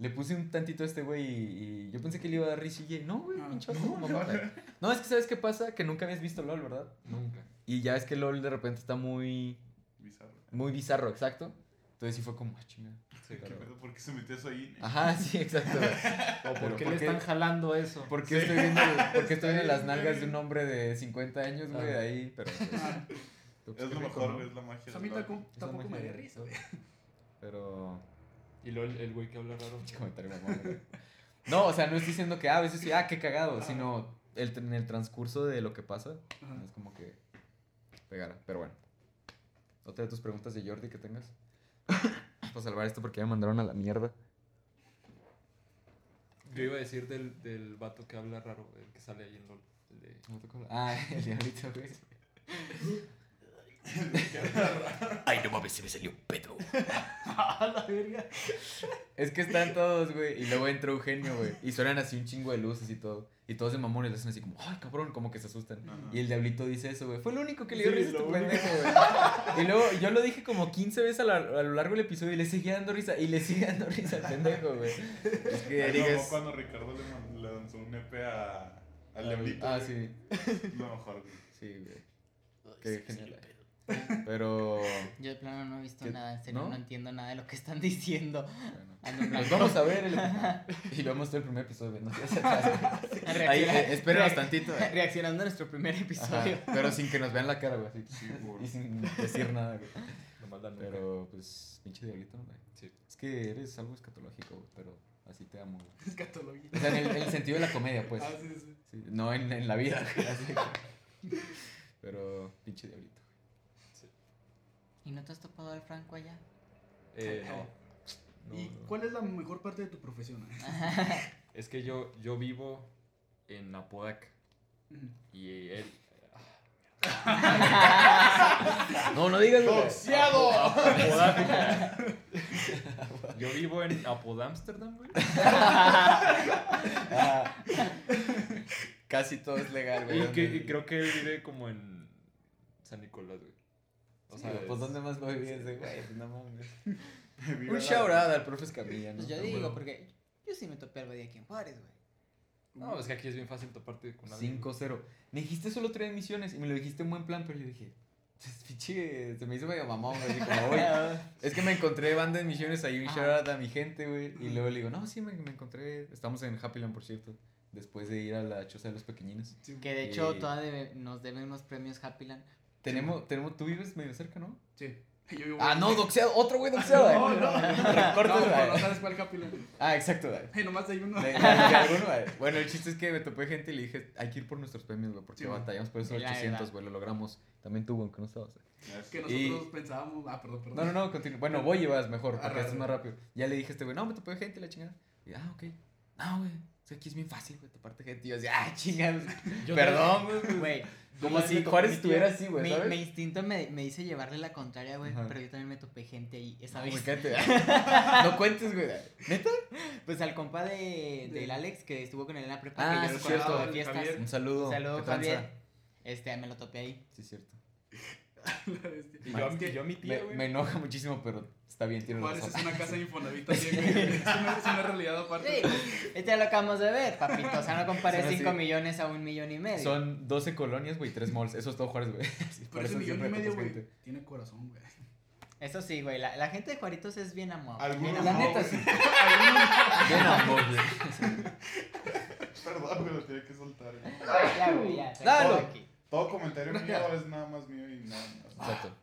Le puse un tantito a este güey y, y yo pensé que le iba a dar risilla. y No, güey, Ah, pinche no, mamá, güey. No, es que ¿sabes qué pasa? Que nunca habías visto LOL, ¿verdad? Nunca. Y ya es que LOL de repente está muy, Bizarro. muy bizarro, exacto. Entonces sí fue como, ah, chinga. Sí, ¿Qué claro. pedo? ¿Por qué se metió eso ahí? Ajá, sí, exacto. ¿O por qué ¿por le qué? están jalando eso? ¿Por qué estoy viendo, por qué estoy viendo las nalgas de un hombre de 50 años, güey, Ah. ahí? Pero. pues, Ah, Es lo rico, mejor, ¿no? es la magia. pues a mí tampoco, tampoco me dio risa, güey. Pero. Y luego el, güey que habla raro. Pinche comentario mamón, güey. No, o sea, no estoy diciendo que, ah, a veces sí, ah, qué cagado, Ah. sino el, en el transcurso de lo que pasa, Ajá. es como que pegara. Pero bueno. Otra de tus preguntas de Jordi que tengas. Para salvar esto porque ya me mandaron a la mierda. Yo iba a decir del, del vato que habla raro, el que sale ahí en LOL. El de... Ah, el diablito, güey. Ay, no mames, se me salió un pedo. A la verga. Es que están todos, güey. Y luego entra Eugenio, güey. Y suenan así un chingo de luces y todo. Y todos de mamones le hacen así como, ay, cabrón, como que se asustan. Ajá. Y el diablito dice eso, güey. Fue lo único que le dio Sí, risa a este único. pendejo, güey. Y luego yo lo dije como 15 veces a, la- a lo largo del episodio y le seguía dando risa. Y le sigue dando risa al pendejo, güey. Es que Ay, Eric no, cuando Ricardo le, le lanzó un EP a, al diablito. Ah, sí. Lo mejor, güey. Sí, güey. Qué genial. Pero. Yo de plano no he visto ¿Qué? nada, en serio, ¿No? no, entiendo nada de lo que están diciendo. bueno. Pues blanco. vamos a ver el... y vamos a ver el primer episodio. No. Ahí, eh, espérenos reac- tantito. eh. Reaccionando a nuestro primer Ajá, episodio. pero sin que nos vean la cara, güey. Y sin decir nada, güey. Pero, pues, pinche diablito, ¿no, güey? Sí. Es que eres algo escatológico, güey, pero así te amo, güey. Escatología. O sea, en el, en el sentido de la comedia, pues. Ah, sí, sí. Sí, no en, en la vida, güey. así. Pero, pinche diablito. ¿Y no te has topado al Franco allá? Eh, no. No, ¿Y no. cuál es la mejor parte de tu profesión? Es que yo, yo vivo en Apodaca y él... No, no digas. ¡Boxeado! Apodaca. Yo vivo en Apodamsterdam, güey. Ah, casi todo es legal, güey. Y, que, ¿Dónde- y creo que él vive como en San Nicolás, güey. O Sí, sea, güey, pues es- ¿dónde más va a vivir ese güey? Pues no mames. Un shout out al profe Escamilla, ¿no? Pues yo Ah, digo, bueno. porque yo sí me topé algo de aquí en Juárez, güey. No, es que aquí es bien fácil toparte con alguien. 5-0. Me dijiste solo tres misiones y me lo dijiste en buen plan, pero yo dije, pues, pinche, se me hizo medio mamón, güey. así como, "Oye, es que me encontré banda de misiones ahí, un Ajá. shout out a mi gente, güey. Y luego le digo, no, sí, me, me encontré. Estamos en Happyland, por cierto. Después de ir a la choza de los pequeñines. Que de hecho Y- todavía nos deben unos premios Happyland. Tenemos, tenemos, tú vives medio cerca, ¿no? Sí. Yo vivo Ah, no, doxeado, otro güey doxeado. No, güey. no. Recortes, no, güey. no, no sabes cuál capítulo. Ah, exacto, güey. Hey, nomás hay uno. De- de- de alguno. Bueno, el chiste es que me topé gente y le dije, hay que ir por nuestros premios, güey, porque Sí, batallamos por esos La 800, verdad. güey, lo logramos. También tú, aunque no estabas. eh. Que Y- nosotros pensábamos. Ah, perdón, perdón. No, no, no, continúa. Bueno, voy y vas mejor, porque Arre, esto es arre. más rápido. Ya le dije a este güey, no, me topé gente y la chingada. Y, ah, ok. No, güey, es que aquí es bien fácil, güey, toparte gente. Y yo decía, ah, chingados. Perdón, güey. Güey, Como si Juárez estuviera así, güey, mi, ¿sabes? mi instinto me, me dice llevarle la contraria, güey. Pero yo también me topé gente ahí esa No, vez. No cuentes, güey. ¿Neta? Pues al compa de, del De- Alex que estuvo con él en la prepa, Ah, que yo sí, lo cierto. de fiestas. Javier. Un saludo. Un saludo. Javier. Este, me lo topé ahí. Sí, es cierto. Y yo, mi- que yo a mi tía, me enoja muchísimo, pero está bien, tiene Juárez es una casa de Infonavit. Es una, es una realidad aparte. Sí, este ya lo acabamos de ver, papito. O sea, no compares Son así. 5 millones a un millón y medio. Son 12 colonias, güey, 3 malls. Eso es todo Juárez, güey. Sí, Pero ese millón y medio, güey, tiene corazón, güey. Eso sí, güey. La, la gente de Juaritos es bien amable. Algunos bien La amable. neta, güey. sí. Bien amor, güey. Perdón, me lo tenía que soltar. Ya, güey, ya. Todo comentario mío es nada más mío y nada más. Exacto.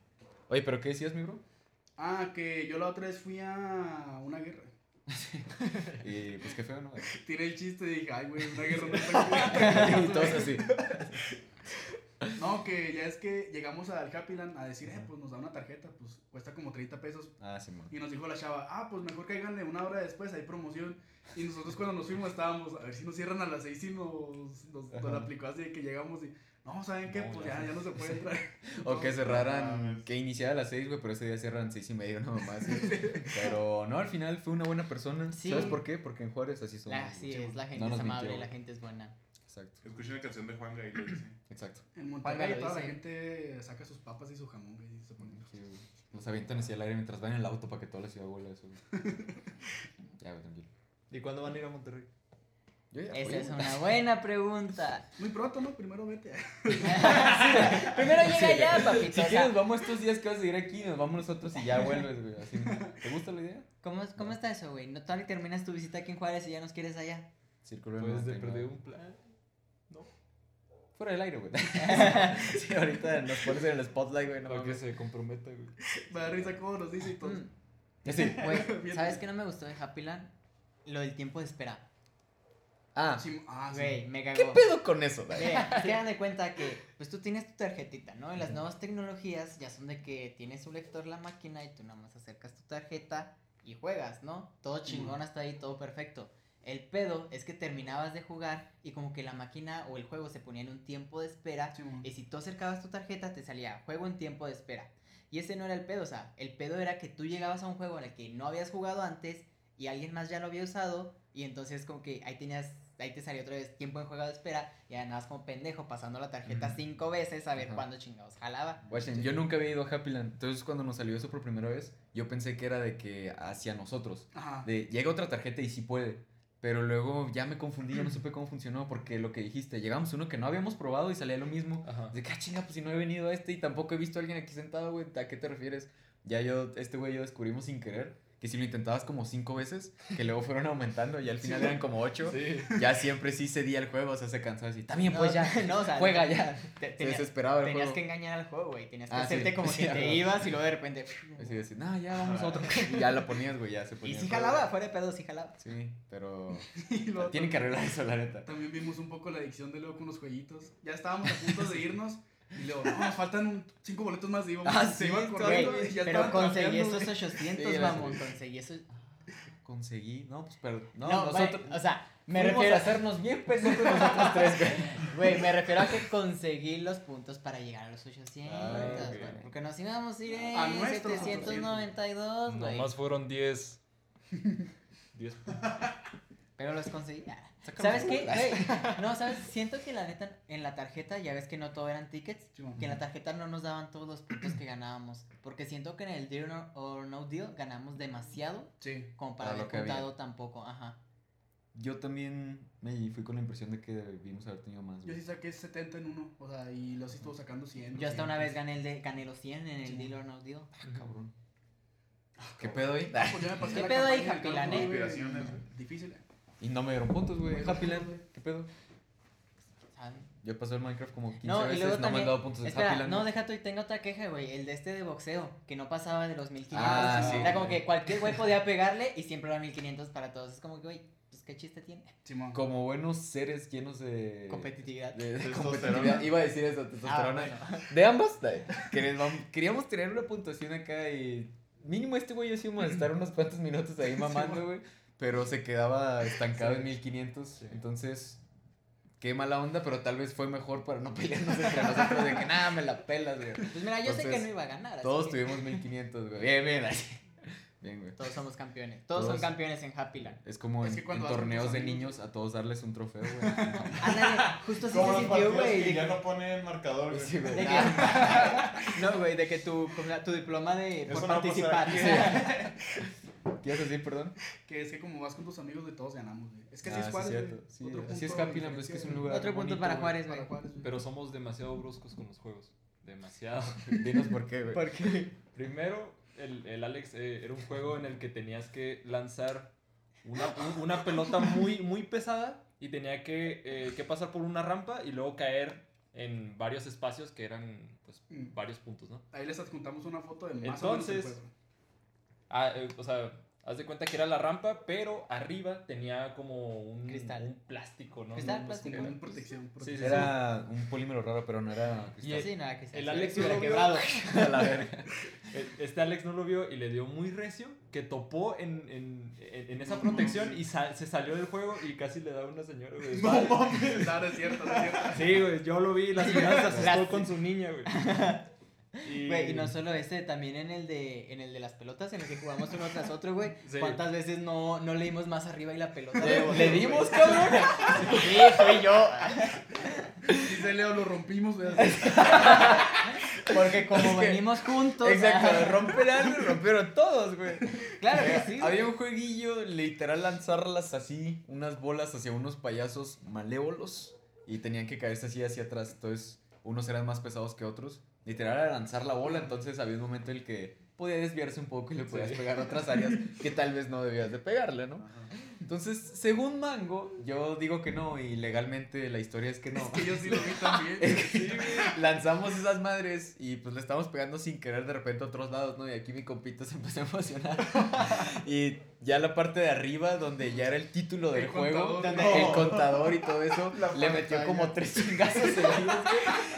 Oye, ¿pero qué decías, mi bro? Ah, que yo la otra vez fui a una guerra. Y pues qué feo, ¿no? Tiré el chiste y dije, ay, güey, una guerra no está y todos así. No, que ya es que llegamos al Happyland a decir, eh, pues nos da una tarjeta, pues cuesta como 30 pesos. Ah, sí, man. Y nos dijo la chava, ah, pues mejor cáiganle una hora después, hay promoción. Y nosotros cuando nos fuimos estábamos, a ver si nos cierran a las 6 y nos, nos, nos aplicó así de que llegamos y, no, ¿saben qué? No, pues ya ya, no se puede entrar. O que cerraran, que iniciara a las 6, güey, pero ese día cierran 6 y medio, no más. Pero no, al final fue una buena persona. Sí. ¿Sabes por qué? Porque en Juárez así son. Así es, la gente No es amable, mintió, la gente es buena. Exacto, Escuché una canción de Juan Gabriel. lo dice. exacto. En Monterrey toda la gente saca sus papas y su jamón, güey, y se pone. Sí, güey. Los avientan hacia el aire mientras van en el auto para que toda la ciudad huela eso. güey. ya, güey, tranquilo. ¿Y cuándo van a ir a Monterrey? Ya Esa es una buena pregunta. Muy pronto, ¿no? Primero vete. Primero llega allá, papito. Si o sea, quieres, vamos estos días que vas a seguir aquí, nos vamos nosotros y ya vuelves, güey. Así, ¿Te gusta la idea? ¿cómo, ¿Cómo está eso, güey? ¿No todavía terminas tu visita aquí en Juárez y ya nos quieres allá? Círculo Pues de 99. perder un plan. No. Fuera del aire, güey. sí, ahorita nos pones en el spotlight, güey. No Para que se comprometa, güey. Me da risa cómo nos dice y todo. Mm, Sí. Güey. ¿sabes qué no me gustó de Happyland? Lo del tiempo de espera. Ah, Sí, ah, sí. Güey, me cagó. ¿qué pedo con eso, es que dan de cuenta que pues tú tienes tu tarjetita, ¿no? Y las nuevas tecnologías ya son de que tienes un lector la máquina y tú nada más acercas tu tarjeta y juegas, ¿no? Todo chingón hasta ahí, todo perfecto. El pedo es que terminabas de jugar y como que la máquina o el juego se ponía en un tiempo de espera Sí, y si tú acercabas tu tarjeta te salía juego en tiempo de espera. Y ese no era el pedo, o sea, el pedo era que tú llegabas a un juego en el que no habías jugado antes y alguien más ya lo había usado y entonces como que ahí tenías, ahí te salió otra vez tiempo en juego de espera y andabas como pendejo pasando la tarjeta cinco veces a ver Ajá. cuándo chingados jalaba. Guachen, yo nunca había ido a Happyland. Entonces, cuando nos salió eso por primera vez, yo pensé que era de que hacia nosotros. Ajá. De llega otra tarjeta y sí puede. Pero luego ya me confundí, ya no supe cómo funcionó, porque lo que dijiste, llegamos a uno que no habíamos probado y salía lo mismo. Ajá. De que, ah, chinga, pues si no he venido a este y tampoco he visto a alguien aquí sentado, güey, ¿a qué te refieres? Ya yo, este güey yo descubrimos sin querer que si lo intentabas como cinco veces, que luego fueron aumentando y al final eran como ocho, Sí. ya siempre sí cedía el juego, o sea, se cansaba así, también No, pues ya, no, o sea, juega ya. te- Se desesperaba el tenías juego. que engañar al juego, güey. Tenías que Ah, sí. hacerte como Sí, que a te ibas y luego de repente. Así decir, no, ya vamos a otro. Y ya la ponías, güey, ya se Y ponía. sí el juego. jalaba, fuera de pedo, sí jalaba. Sí, pero Y luego tienen que arreglar eso, la neta. También vimos un poco la adicción de luego con los jueguitos. Ya estábamos a punto de irnos. Y luego, no, nos faltan un- cinco boletos más. Y íbamos, Ah, se sí, iban corriendo. y ya pero conseguí esos güey. 800, Sí, así. Conseguí esos. Conseguí, no, pues, pero, no, No, nosotros. o sea, me refiero a hacernos bien pendejos nosotros tres, güey. Güey, me refiero a que conseguí los puntos para llegar a los 800, Ah, güey, Porque nos íbamos a ir en A nuestros 792, güey. Nomás fueron 10. 10 Pero los conseguí. Ah. Sácame ¿Sabes qué? una. Güey, no, ¿sabes? Siento que la neta en la tarjeta, ya ves que no todo eran tickets, Sí, que en la tarjeta no nos daban todos los puntos que ganábamos. Porque siento que en el Deal or- or No Deal ganamos demasiado Sí. como para haber había. contado tampoco. Ajá. Yo también me fui con la impresión de que debimos haber tenido más, Yo sí saqué 70 en uno. O sea, y los estuvo sacando 100. Yo hasta una 200. vez gané, el de, gané los 100 en el Sí. Deal or No Deal. Ah, cabrón. ¿Qué pedo ahí? Ah, pues ¿Qué pedo ahí, güey. Difícil, eh. Y no me dieron puntos, güey. Bueno, Happy Land, güey. ¿qué pedo? Yo he pasado el Minecraft como 15 No, y veces, luego no me han dado puntos de espera, Happy Land. no, deja tú y tengo otra queja, güey. El de este de boxeo, que no pasaba de los 1500. Ah, sí. Era como que cualquier güey podía pegarle y siempre era 1500 para todos. Es como que, güey, pues qué chiste tiene. Simón. Como buenos seres llenos de... Competitividad. De, de competitividad. Iba a decir eso, Ah, testosterona. bueno. De ambas. Queríamos, queríamos tener una puntuación acá y mínimo este güey y yo sí íbamos a estar unos cuantos minutos ahí mamando, güey. Pero se quedaba estancado en 1500. Sí. Entonces, qué mala onda, pero tal vez fue mejor para no pelearnos entre nosotros de que nada, me la pelas, güey. Pues mira, yo sé que no iba a ganar. Todos que tuvimos 1500, güey. Bien, bien, así. Bien, güey. Todos somos campeones. Todos, son Todos. campeones en Happy Land. Es como Es en, torneos de niños a todos darles un trofeo, güey. Ándale, justo así se sintió, güey. que ya no ponen marcador, güey. Sí, güey. de que- No, güey, de que tu, tu diploma de por no participar. ¿Qué ibas a decir, perdón? Que es que como vas con tus amigos, de todos ganamos, güey. Es que así Ah, es sí, Juárez, cierto. Sí, Otro así es Happy Land, pues, que es un lugar Otro punto bonito, para. Juárez, güey. Pero somos demasiado bruscos con los juegos. Demasiado. Dinos por qué, güey. ¿Por qué? Primero, el, el Alex eh, era un juego en el que tenías que lanzar una, un- una pelota muy, muy pesada y tenía que, eh, que pasar por una rampa y luego caer en varios espacios que eran pues, Mm. varios puntos, ¿no? Ahí les adjuntamos una foto de más o menos el Entonces, juego. Ah, eh, o sea, haz de cuenta que era la rampa, pero arriba tenía como un, Cristal. un plástico, ¿no? Cristal, No- no plástico. era. protección. Sí, sí, protección. Era un polímero raro, pero no era Y cristal. Sí, nada, que se el Alex hubiera lo quebrado. Eh, Este Alex no lo vio y le dio muy recio, que topó en, en, en, en esa protección y sa- se salió del juego y casi le da una señora, güey. No mames. No, no es cierto, no es cierto. Sí, güey, yo lo vi, la señora se asustó con su niña, güey. Y, Güey, y no solo este, también en el de en el de las pelotas, en el que jugamos uno tras otro, güey. Sí. ¿Cuántas veces no, no le dimos más arriba y la pelota? ¿Le, le dimos, cabrón? Sí, fui yo. Dice Leo, lo rompimos, güey. Porque como Es que- venimos juntos. Exacto, ah, romper algo, rompieron todos, güey. Claro que sí. güey. Había un jueguillo, literal, lanzarlas así, unas bolas hacia unos payasos malévolos y tenían que caerse así hacia atrás. Entonces, unos eran más pesados que otros. Literal era lanzar la bola, entonces había un momento en el que podía desviarse un poco y le podías Sí. pegar a otras áreas que tal vez no debías de pegarle, ¿no? Entonces, según Mango, yo digo que no y legalmente la historia es que no. Es que yo sí lo vi también. Lanzamos esas madres y pues le estamos pegando sin querer de repente a otros lados, ¿no? Y aquí mi compita se empezó a emocionar. y ya la parte de arriba, donde ya era el título del El juego, contador, donde no. el contador y todo eso, La le metió pantalla. como tres chingazos seguidos.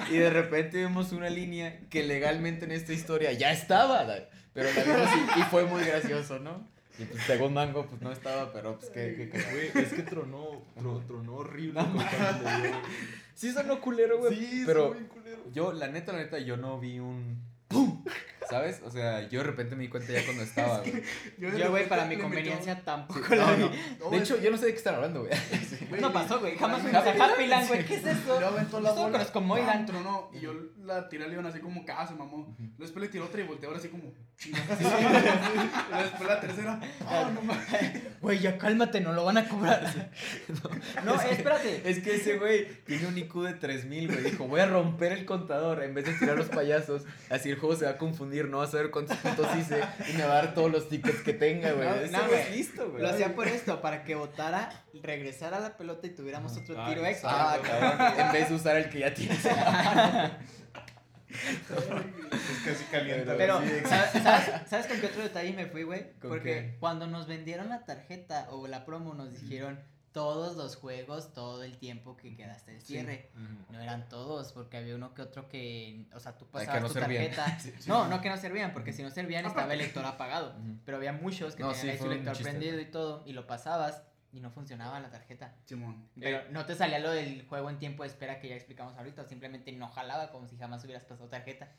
Y de repente vimos una línea que legalmente en esta historia ya estaba, pero la vimos y, y fue muy gracioso, ¿no? Y pues según Mango, pues no estaba, pero pues qué- Güey, es que tronó, tro- tronó horrible. Sí sonó culero, güey, Sí, pero bien culero. Yo, la neta, la neta, yo no vi un ¡pum! ¿Sabes? O sea, yo de repente me di cuenta ya cuando estaba, güey. Yo, güey, para mi conveniencia tampoco Sí, la no, vi. no. No, De hecho, yo no sé de qué están hablando, güey. güey, No pasó, güey. Jamás fuimos a Land. Happy Land, güey. ¿Qué es eso? Yo aventó la bola. conozco Moylan. ¡pam! tronó, Y yo la tiré al león así como que ah, se mamó. Después le tiró otra y volteó ahora así como después la tercera. Ah, no mames. Güey, ya cálmate, no lo van a cobrar. No, espérate. Es que ese güey tiene un IQ de 3000, güey. Dijo, voy a romper el contador en vez de tirar los payasos. Así el juego se va a confundir, no va a saber cuántos puntos hice y me va a dar todos los tickets que tenga, güey. No, no, güey listo, güey. Lo hacía por esto, para que votara, regresara la pelota y tuviéramos otro Ah, tiro extra. Ah, cabrón. En vez de usar el que ya tienes. Es casi calienta. Pero, Sí, ¿sabes, con qué otro detalle me fui, güey? ¿Con Porque qué? cuando nos vendieron la tarjeta o la promo nos dijeron todos los juegos, todo el tiempo que quedaste de cierre. No eran todos, porque había uno que otro que, o sea, tú pasabas no tu servían. tarjeta. Sí, sí. No, no que no servían, porque si no servían estaba el lector apagado. Ujú. Pero había muchos que No, tenían su lector chiste. prendido y todo, y lo pasabas y no funcionaba la tarjeta. Simón. Pero Eh. no te salía lo del juego en tiempo de espera que ya explicamos ahorita, simplemente no jalaba como si jamás hubieras pasado tarjeta.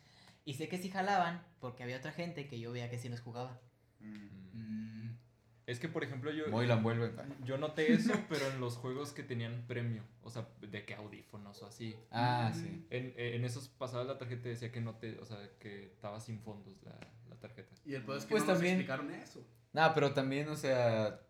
Y sé que sí jalaban porque había otra gente que yo veía que sí los jugaba. Mm, Es que, por ejemplo, yo, Moylan vuelve. yo noté eso, pero en los juegos que tenían premio. O sea, de que audífonos o así. Ah, sí. En, en esos pasabas la tarjeta y decía que no te, o sea, que estaba sin fondos la, la tarjeta. Y el es que Pues no también- nos explicaron eso. Nah, pero también, o sea,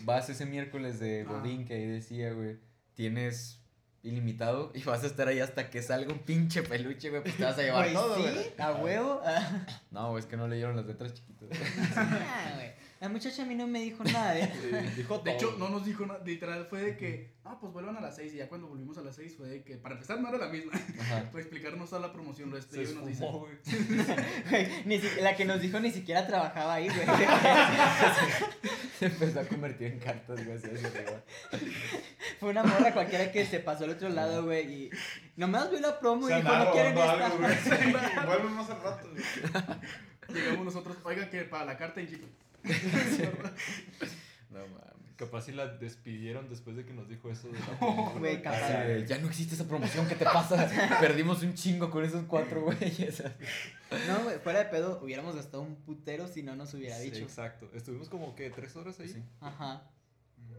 vas ese miércoles de Ah. Godín que ahí decía, güey, tienes ilimitado y vas a estar ahí hasta que salga un pinche peluche, güey, pues te vas a llevar Güey, todo, ¿sí? güey. ¿A huevo? Ah, No, es que no leyeron las letras chiquitas. güey. La muchacha a mí no me dijo nada, ¿eh? Dijo De hecho, no nos dijo nada. Literal fue de que, ah, pues vuelvan a las 6. Y ya cuando volvimos a las 6 fue de que, para empezar, no era la misma. Ajá. Para explicarnos toda la promoción, lo y nos dice. ni si- la que nos dijo ni siquiera trabajaba ahí, güey. Se empezó a convertir en cartas, güey. Fue una morra cualquiera que se pasó al otro lado, güey. Y nomás vio la promo y dijo, no quieren robando esta. algo, güey. Vuelven más al rato, güey. Llegamos nosotros, oiga, que para la carta en chico. No mames. Capaz si la despidieron después de que nos dijo eso. De la promo. Güey, Así capaz. de, ya no existe esa promoción, ¿qué te pasa? Perdimos un chingo con esos cuatro güeyes. No, güey, fuera de pedo, hubiéramos gastado un putero si no nos hubiera Sí, dicho. exacto. Estuvimos como que tres horas ahí. Sí. Ajá.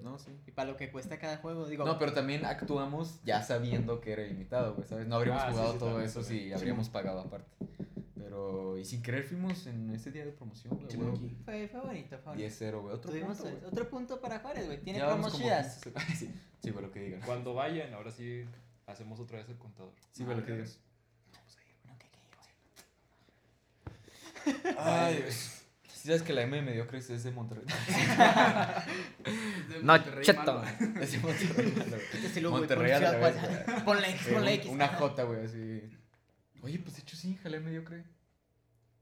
No, sí. Y para lo que cuesta cada juego, digo. No, pero también actuamos ya sabiendo que era ilimitado, güey, ¿sabes? No habríamos Ah, jugado sí, todo también, eso si habríamos pagado aparte. Pero, y sin querer fuimos en ese día de promoción, güey. Güey. Fue, fue bonito, fue bonito. 10-0, güey. Otro Tuvimos punto, güey. otro punto para Juárez, güey. Tiene vamos promos como chidas. 15. sí, sí, güey, lo que digas. Cuando vayan, ahora sí hacemos otra vez el contador. Sí, güey, lo que digas. Bueno, ¿qué, qué, güey? Ay, Dios. Sí, sabes que la M mediocre es de Monterrey. De No, Monterrey, cheto. malo. Es de Monterrey. malo, güey. Este luego, güey, Monterrey Ciudad revés, Juárez. Ponle X, ponle X. Una J, güey, así. Oye, pues de hecho sí, jalé mediocre.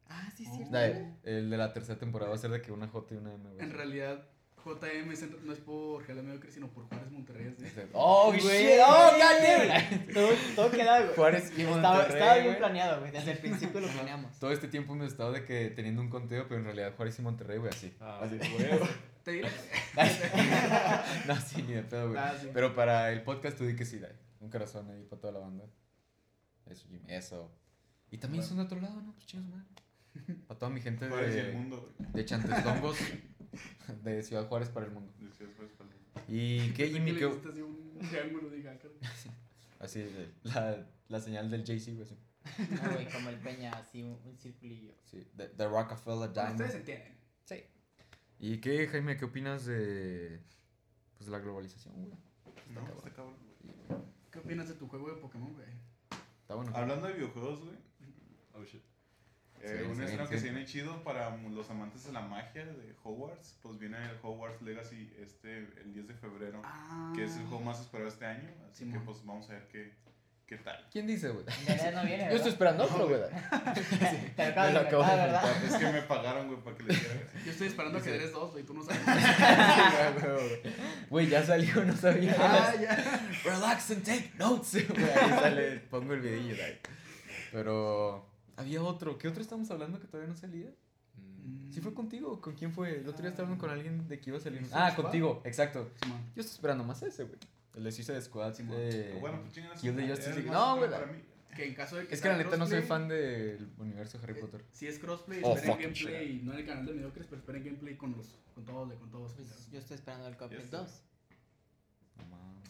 Ah, sí, sí. De- el de la tercera temporada va a ser de que una J y una M, güey. En realidad, JM es no es por Jalea Mediocre, sino por Juárez Monterrey. Oh, Güey, shit. Oh, goddamn. Todo, todo queda, güey. Juárez y Estaba, Monterrey, estaba bien güey. planeado, güey. Desde el principio lo planeamos. Todo este tiempo hemos estado de que teniendo un conteo, pero en realidad Juárez y Monterrey, güey, así. Ah, Así. huevo. Te diré. no, sí, ni de pedo, güey. Ah, sí. Pero para el podcast tú di que sí, dai. Un corazón ahí para toda la banda. Eso, Jimmy, eso. Y también Bueno. son de otro lado, ¿no? Pues chingos, madre. Para toda mi gente Juárez y el de, mundo, güey. de Chantestongos, de Ciudad Juárez para el mundo. Decías, Juárez para el mundo. ¿Y qué, Jimmy? que ¿Qué, así un triángulo, dije, caray. así, de- la, la señal del JC, güey. así. Ah, güey, como el peña, así, un, un circulillo. Sí, the, the Rockefeller Diamond. Ustedes entienden. Sí. ¿Y qué, Jaime, qué opinas de, pues, de la globalización, güey? No, cabrón. está cabrón. ¿Qué opinas de tu juego de Pokémon, güey? Está bueno. Hablando de videojuegos, güey. Oh shit. Eh, Sí, un sí, estreno sí. que se viene chido para los amantes de la magia de Hogwarts. Pues viene el Hogwarts Legacy este, el 10 de febrero. Ah. Que es el juego más esperado este año. Así que pues vamos a ver qué, qué tal. ¿Quién dice, güey? No viene, Yo estoy esperando otro, güey. Te acabo Me lo de. Es que me pagaron, güey, para que le diera. Yo estoy esperando a que eres dos, güey, tú no sabes. Güey, ya salió, no sabía. ah, ya. Relax and take notes. Güey, ahí sale, pongo el videillo, güey. Pero había otro. ¿Qué otro estamos hablando que todavía no salía? Mm. ¿Sí fue contigo o con quién fue? El otro día estaba hablando con alguien de que iba a salir. Ah, contigo, exacto. Simón. Yo estoy esperando más ese, güey. El de Suicide Squad. Simón. eh, Bueno, pues Kill the madre, Justice League. No, güey. para mí. que en caso de que Es que la neta no soy fan del universo de Harry eh, Potter. Si es crossplay, Oh, esperen gameplay, no en el canal de Mediocres, pero esperen gameplay con los, con todos, con todos. Pues yo estoy esperando el Cuphead sé. 2.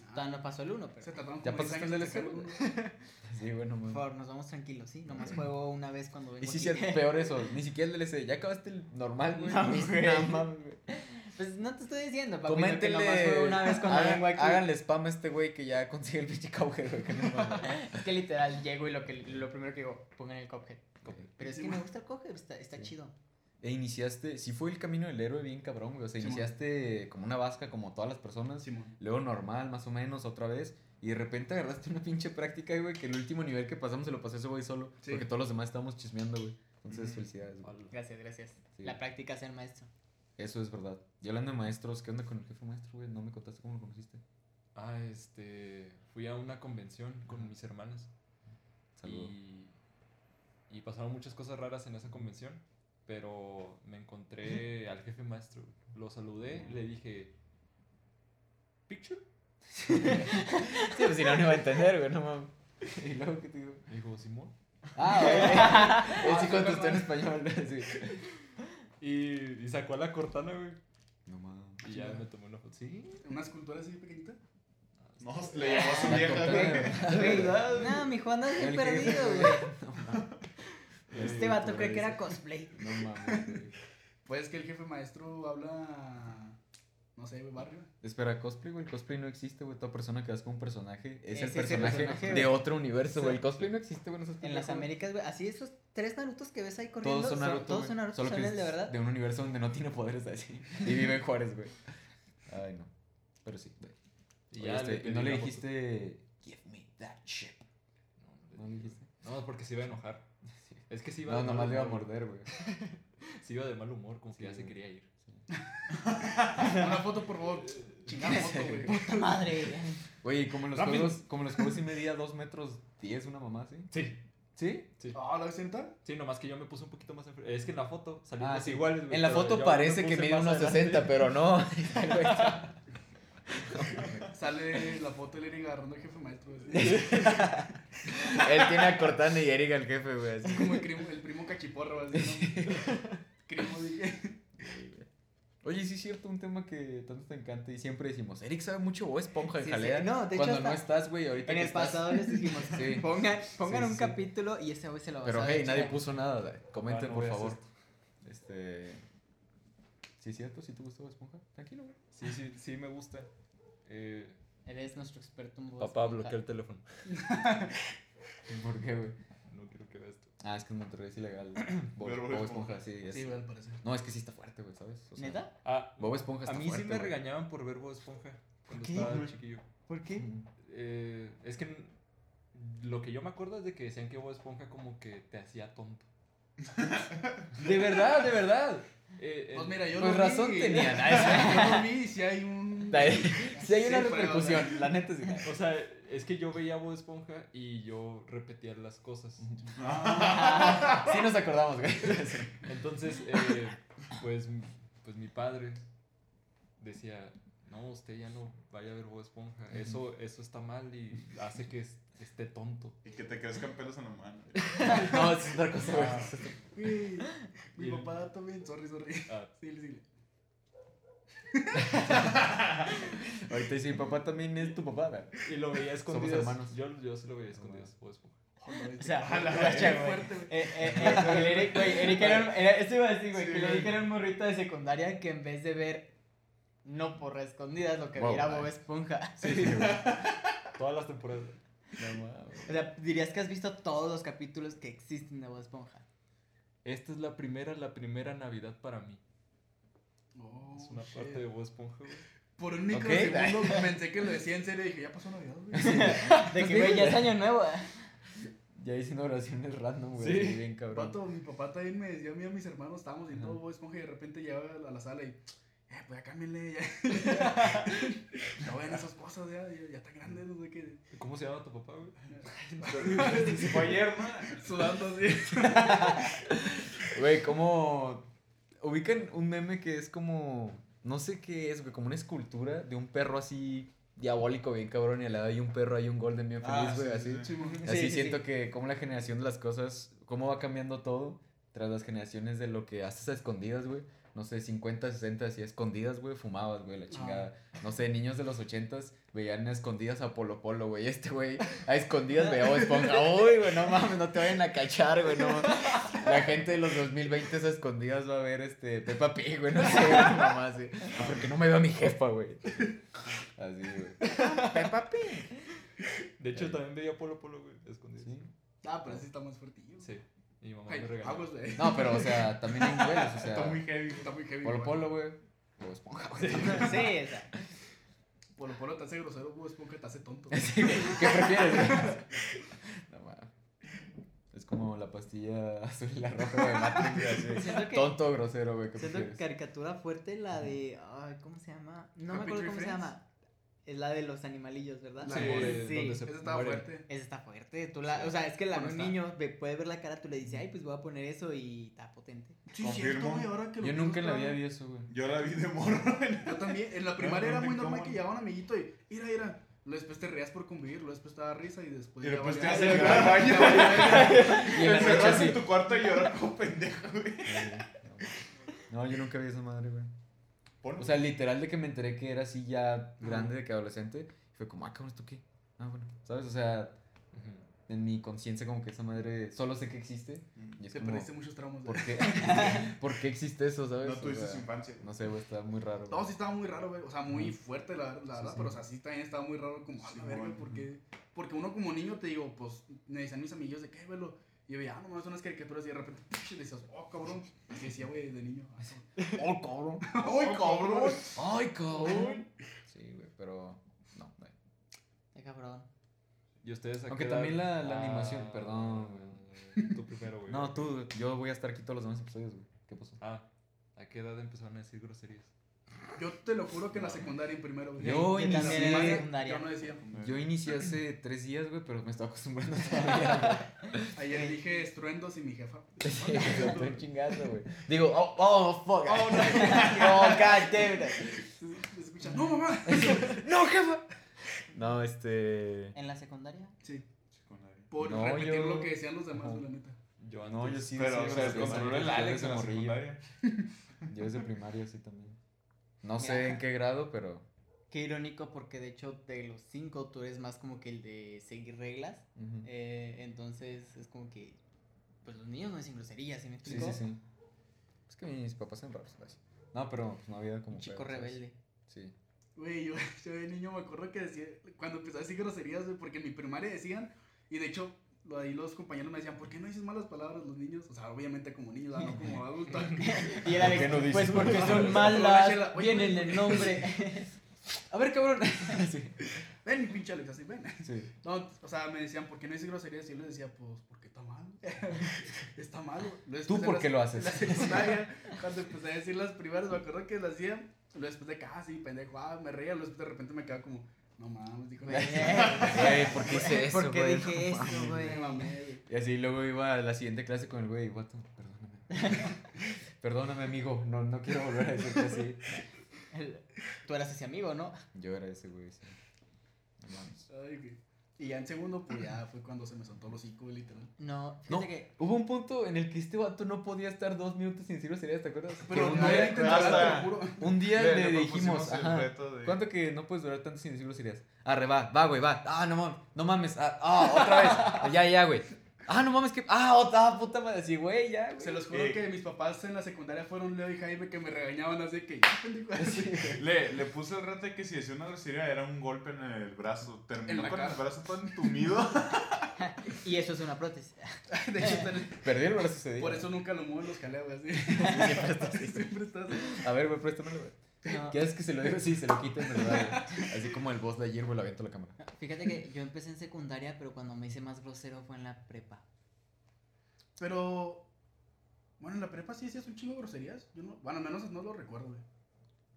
Ah, Todavía no pasó el 1, Se pero. tardaron ¿Ya como 10 pasaste el DLC? Sí, bueno, Por favor, nos vamos tranquilos, ¿sí? Nomás juego una vez cuando vengo Y sí, aquí. sí, es peor eso. Ni siquiera el DLC. Ya acabaste el normal, güey. No, güey. Pues no te estoy diciendo, papi, que Coméntenle. nomás juego una vez cuando hagan- vengo aquí. Háganle spam a este güey que ya consigue el pinche Cowhead, güey. Que no. Es que literal llego y lo, que, lo primero que digo, pongan el Cuphead. Pero es que me gusta el Cuphead, está, está Sí. chido. E iniciaste, si fue el camino del héroe bien cabrón, güey. O sea, Sí, iniciaste como una vasca como todas las personas. Simón. Luego normal, más o menos, otra vez. Y de repente agarraste una pinche práctica, güey, que el último nivel que pasamos se lo pasé ese güey solo. Sí. Porque todos los demás estábamos chismeando, güey. Entonces, felicidades, güey. Gracias, gracias. Sí. La práctica es el maestro. Eso es verdad. Y hablando de maestros, ¿qué onda con el jefe maestro, güey? No me contaste cómo lo conociste. Ah, este. Fui a una convención con mis hermanas. Saludos. Y, y pasaron muchas cosas raras en esa convención. Pero me encontré al jefe maestro. Lo saludé, le dije. ¿Picture? Sí, pues si no, no iba a entender, güey, no mames. ¿Y luego qué te digo? Me dijo, Simón. Ah, güey. Él sí contestó en español, sí. Y, y sacó la cortana, güey. No mames. Y ya me tomé una foto. Sí. Una escultura así pequeñita. No, le llamó a su vieja, güey. güey. No, mi Juan anda bien El perdido, güey. No mames. Este vato cree que era cosplay. No mames, güey. Pues que el jefe maestro habla. No sé, barrio. Espera, cosplay, güey. El cosplay no existe, güey. Toda persona que vas con un personaje es Es el personaje, personaje, de otro universo, güey. El cosplay no existe, güey. No En las. Américas, güey, así esos tres Narutos que ves ahí corriendo. Todos son Naruto. Todos son Naruto, Solo son que el de verdad. De un universo donde no tiene poderes así. Y vive en Juárez, güey. Ay, no. Pero sí, güey. Y Oye, ya este, le ¿y pedí no le dijiste. Give me that shit. No, ¿No le dijiste? No, porque se iba a enojar. Es que sí iba No, de mal nomás le iba a morder, güey. Sí iba de mal humor, como que ya se güey. quería ir. Una foto, por favor. Chingada foto, güey. Puta madre. Oye, y como en los Rápido. juegos, como en los juegos sí medía 2 metros 10 una mamá, ¿sí? Sí. ¿Sí? Sí. Ah, ¿la ves ahorita? Sí, nomás que yo me puse un poquito más enfrente. Es que en la foto salimos Ah, sí. iguales, güey, En la pero foto yo parece me que puse mide más unos adelante. 60, pero no. Sale la foto de Eric agarrando al jefe maestro. Él tiene a Cortana y Erika el jefe, güey. así. Como el, primo- el primo cachiporro, así, ¿no? Crimo, dije. Oye, sí es cierto, un tema que tanto te encanta y siempre decimos, Eric sabe mucho Bob Esponja en Sí, sí. jalea. No, de hecho, Cuando no estás, güey, ahorita En que el estás- pasado les dijimos, Sí. pongan, pongan Sí, un sí. capítulo y ese güey se lo va a Pero hey, nadie puso nada. Comenten, Ah, no por favor. Este. ¿Sí es cierto? ¿Sí te gustó Bob Esponja? Tranquilo, güey. Sí, sí, sí me gusta. Eh, Eres nuestro experto en Bob papá, bloquea el teléfono. ¿Por qué, güey? No quiero que vea esto. Ah, es que en Monterrey es ilegal. Bob, Ver Bob Bob Esponja. Sí. Es... Sí, güey, al parecer. No, es que sí está fuerte, güey, ¿sabes? O sea, ¿Neta? Ah, Bob Esponja está a mí fuerte, sí me güey. regañaban por ver Bob Esponja cuando qué? estaba chiquillo. ¿Por qué? Eh, es que lo que yo me acuerdo es de que decían que Bob Esponja como que te hacía tonto. De verdad, de verdad. Eh, Pues mira, yo Pues lo razón vi. tenían. Yo lo vi si hay un. Si hay una Sí, pero, repercusión, o sea, la neta sí. O sea, es que yo veía Bob Esponja y yo repetía las cosas. Sí nos acordamos, güey. Entonces, eh, pues, pues mi padre decía, no, usted ya no vaya a ver Bob Esponja. Eso, eso está mal y hace que es- esté tonto. Y que te crezcan pelos en la mano. No, es otra cosa, güey. Güey, Mi papá también, sorry, sorry. Ah, Sí, sí. Ahorita dice, mi papá también es tu papá, güey. y lo veía a escondidas. hermanos. Yo, yo sí lo veía Esponja. O sea, la güey. fuerte, güey. Eh, eh, eh, el Eric, güey, Eric era, iba a decir, güey, Sí, que el güey. Eric era un morrito de secundaria que en vez de ver no por escondidas lo que Wow, güey. Bob Esponja. Sí, Todas las temporadas. No mames. O sea, dirías que has visto todos los capítulos que existen de Bob Esponja. Esta es la primera, la primera Navidad para mí. Oh, Es una shit. parte de Bob Esponja, güey. Por un microsegundo pensé que lo decía en serio y dije, ya pasó Navidad, güey. De que, güey, ya es año nuevo. Ya hice oraciones random, güey. Sí. Bien cabrón. Pato, mi papá también me decía a mí y a mis hermanos, estábamos viendo Ajá. Bob Esponja y de repente llegaba a la sala y, eh, pues ya cámbienle, ya. no vean esas cosas, ya, ya, ya está grande, no sé qué. ¿Cómo se llama tu papá, güey? Fue ayer, ¿no? Sudando así. Güey, ¿cómo ubican un meme que es como, no sé qué es, güey, como una escultura de un perro así diabólico bien cabrón y al lado hay un perro, hay un golden bien feliz, Ah, güey, sí, así. sí, sí. Así sí, siento sí. que como la generación de las cosas, cómo va cambiando todo tras las generaciones de lo que haces a escondidas, güey. No sé, 50, 60, así a escondidas, güey, fumabas, güey, la chingada. No sé, niños de los 80 veían a escondidas a Polo Polo, güey. Este güey a escondidas veía a Esponja. Uy, güey, no mames, no te vayan a cachar, güey, no. La gente de los 2020 a escondidas va a ver este Peppa Pig, güey, no sé, güey, mamá, así. "Ah, Porque no me veo a mi jefa, güey. Así, güey. Peppa Pig. De hecho, también veía Polo Polo, güey, escondido. Sí. Ah, pero así está más fuertillo. Sí. Y mi mamá Ay, me regañó. aguas, güey. No, pero, o sea, también hay niveles, o sea. Está muy heavy. Está muy heavy. Polo güey. Polo, güey. O Esponja, güey. Sí, o sea, Polo Polo te hace grosero, Bob Esponja te hace tonto. Sí. ¿Qué prefieres, güey? No mames. Es como la pastilla azul y la roja de Matrix, que- Tonto, grosero, güey. ¿Qué siento prefieres? caricatura fuerte la de. Ay, ¿cómo se llama? No me acuerdo cómo se Friends. llama. Es la de los animalillos, ¿verdad? La Sí, se Esa estaba mueren. fuerte. Esa está fuerte. Tú la, o sea, es que la, un está. niño puede ver la cara, tú le dices, ay, pues voy a poner eso y está potente. Sí, Confirmo. cierto, ahora que lo Yo nunca la está- vida vi eso, güey. Yo la vi de morro. Yo también. En la primaria era muy normal que llegaba un amiguito y, mira, mira. Luego después te reías por convivir, luego después te daba risa y después. Y ya después te haces valía- baño. Y en la noche en tu cuarto y llorar como pendejo, güey. No, yo nunca vi esa madre, güey. Ponlo. O sea, literal de que me enteré que era así ya grande, de que adolescente. Fue como, ah, cabrón, ¿esto qué? Ah, bueno. ¿Sabes? O sea, en mi conciencia como que esa madre solo sé que existe. Y es Te como, perdiste muchos tramos. ¿por qué? ¿Por qué existe eso, sabes? no O tuviste sea, su infancia. No sé, güey, está muy raro. No, sí estaba muy raro, güey. O sea, muy fuerte, la, la Sí, verdad. sí. Pero, o sea, sí también estaba muy raro. Como, a la verga, bueno, porque, porque uno como niño te digo, pues, me decían mis amigos de qué, velo. Y yo veía, ah, no mames, son unas caricaturas. Y de repente, y decías, oh, cabrón. Y que decía, güey, de niño. ¡Oh, cabrón! ¡Ay, cabrón! ¡Ay, cabrón! Sí, güey, pero. No, güey. Qué cabrón. ¿Y ustedes Aunque también la- la animación, perdón, güey. Tú primero, güey. No, tú, yo voy a estar aquí todos los demás episodios, güey. ¿Qué pasó? Ah, ¿a qué edad empezaron a decir groserías? Yo te lo juro que en la secundaria, en primero, güey. Yo en la inicié- secundaria. Yo no decía. Yo inicié hace tres días, güey, pero me estaba acostumbrando todavía. Ayer dije estruendos y mi jefa. güey. Estoy chingando, güey. Digo, oh, oh, fuck. Oh, no. oh, god damn it. Escucha, no, mamá. No, jefa. No, este. ¿En la secundaria? Sí, Secundaria. por No, repetir yo- lo que decían los demás, güey, la neta. Yo antes. No, yo sí Pero, o sea, el Alex en la secundaria. Yo desde primaria sí también. No sé en qué grado, pero. Qué irónico porque de hecho de los cinco tú eres más como que el de seguir reglas. Eh, entonces es como que pues los niños no dicen groserías, ¿sí me Sí, explico? sí, sí. Es que mis papás son raros, ¿sabes? No, pero pues, no había como. Un chico pedo, ¿sabes? rebelde. Sí. Güey, yo, yo de niño me acuerdo que decía, cuando empecé a decir groserías, güey, porque en mi primaria decían, y de hecho, ahí los compañeros me decían, ¿por qué no dices malas palabras los niños? O sea, obviamente como niños, ah, no como adultos. Y era ¿Por qué de, no dices pues porque malas son malas, güey. el nombre. A ver, cabrón. sí. ven, pinche Alex, así, ven. Sí. No, o sea, me decían, ¿por qué no dices groserías? Y yo les decía, pues, porque está mal. está mal. ¿Tú por qué lo haces? En la secundaria, cuando empecé a decir las primeras, me acuerdo que las hacía, luego después de que, ah, sí, pendejo, ah, me reía, luego después de repente me quedaba como, no mames, dijo. Güey. Güey, ¿por qué hice eso, ¿Por qué güey? dije No eso, güey? Y así luego iba a la siguiente clase con el güey, guato, perdóname. perdóname, amigo, no, no quiero volver a decirte así. Tú eras ese amigo, ¿no? Yo era ese güey, sí. No mames. Ay, güey. Y ya en segundo, pues ya fue cuando se me soltó el hocico, literal. No, No, que hubo un punto en el que este vato no podía estar dos minutos sin decir groserías, ¿te acuerdas? Pero un día- juro. Un día Le- le, le dijimos, ajá, de- ¿cuánto que no puedes durar tanto sin decir groserías? Arre, va, va, güey, va. Ah, no mames, no mames, ah, ah, otra vez. Ya, ya, güey. Ah, no mames, que, ah, otra puta madre, así, güey, ya, güey. Se los juro Eh. que mis papás en la secundaria fueron Leo y Jaime que me regañaban así que así. Le, le puse el reto de que si decía una grosería era un golpe en el brazo. Terminó con cara. el brazo todo entumido. y eso es una prótesis. De hecho, Perdí el brazo ese día. por eso nunca lo muevo en los jaleos, güey, así. Siempre estás así. Siempre estás así. A ver, güey, préstamelo, güey. No, ¿Qué haces que se lo digo? Sí, se lo quita en verdad, güey. Así como el boss de ayer, güey, lo aviento a la cámara. Fíjate que yo empecé en secundaria, pero cuando me hice más grosero fue en la prepa. Pero, bueno, en la prepa sí hacías un chingo de groserías. Yo no, bueno, al menos no lo recuerdo, güey.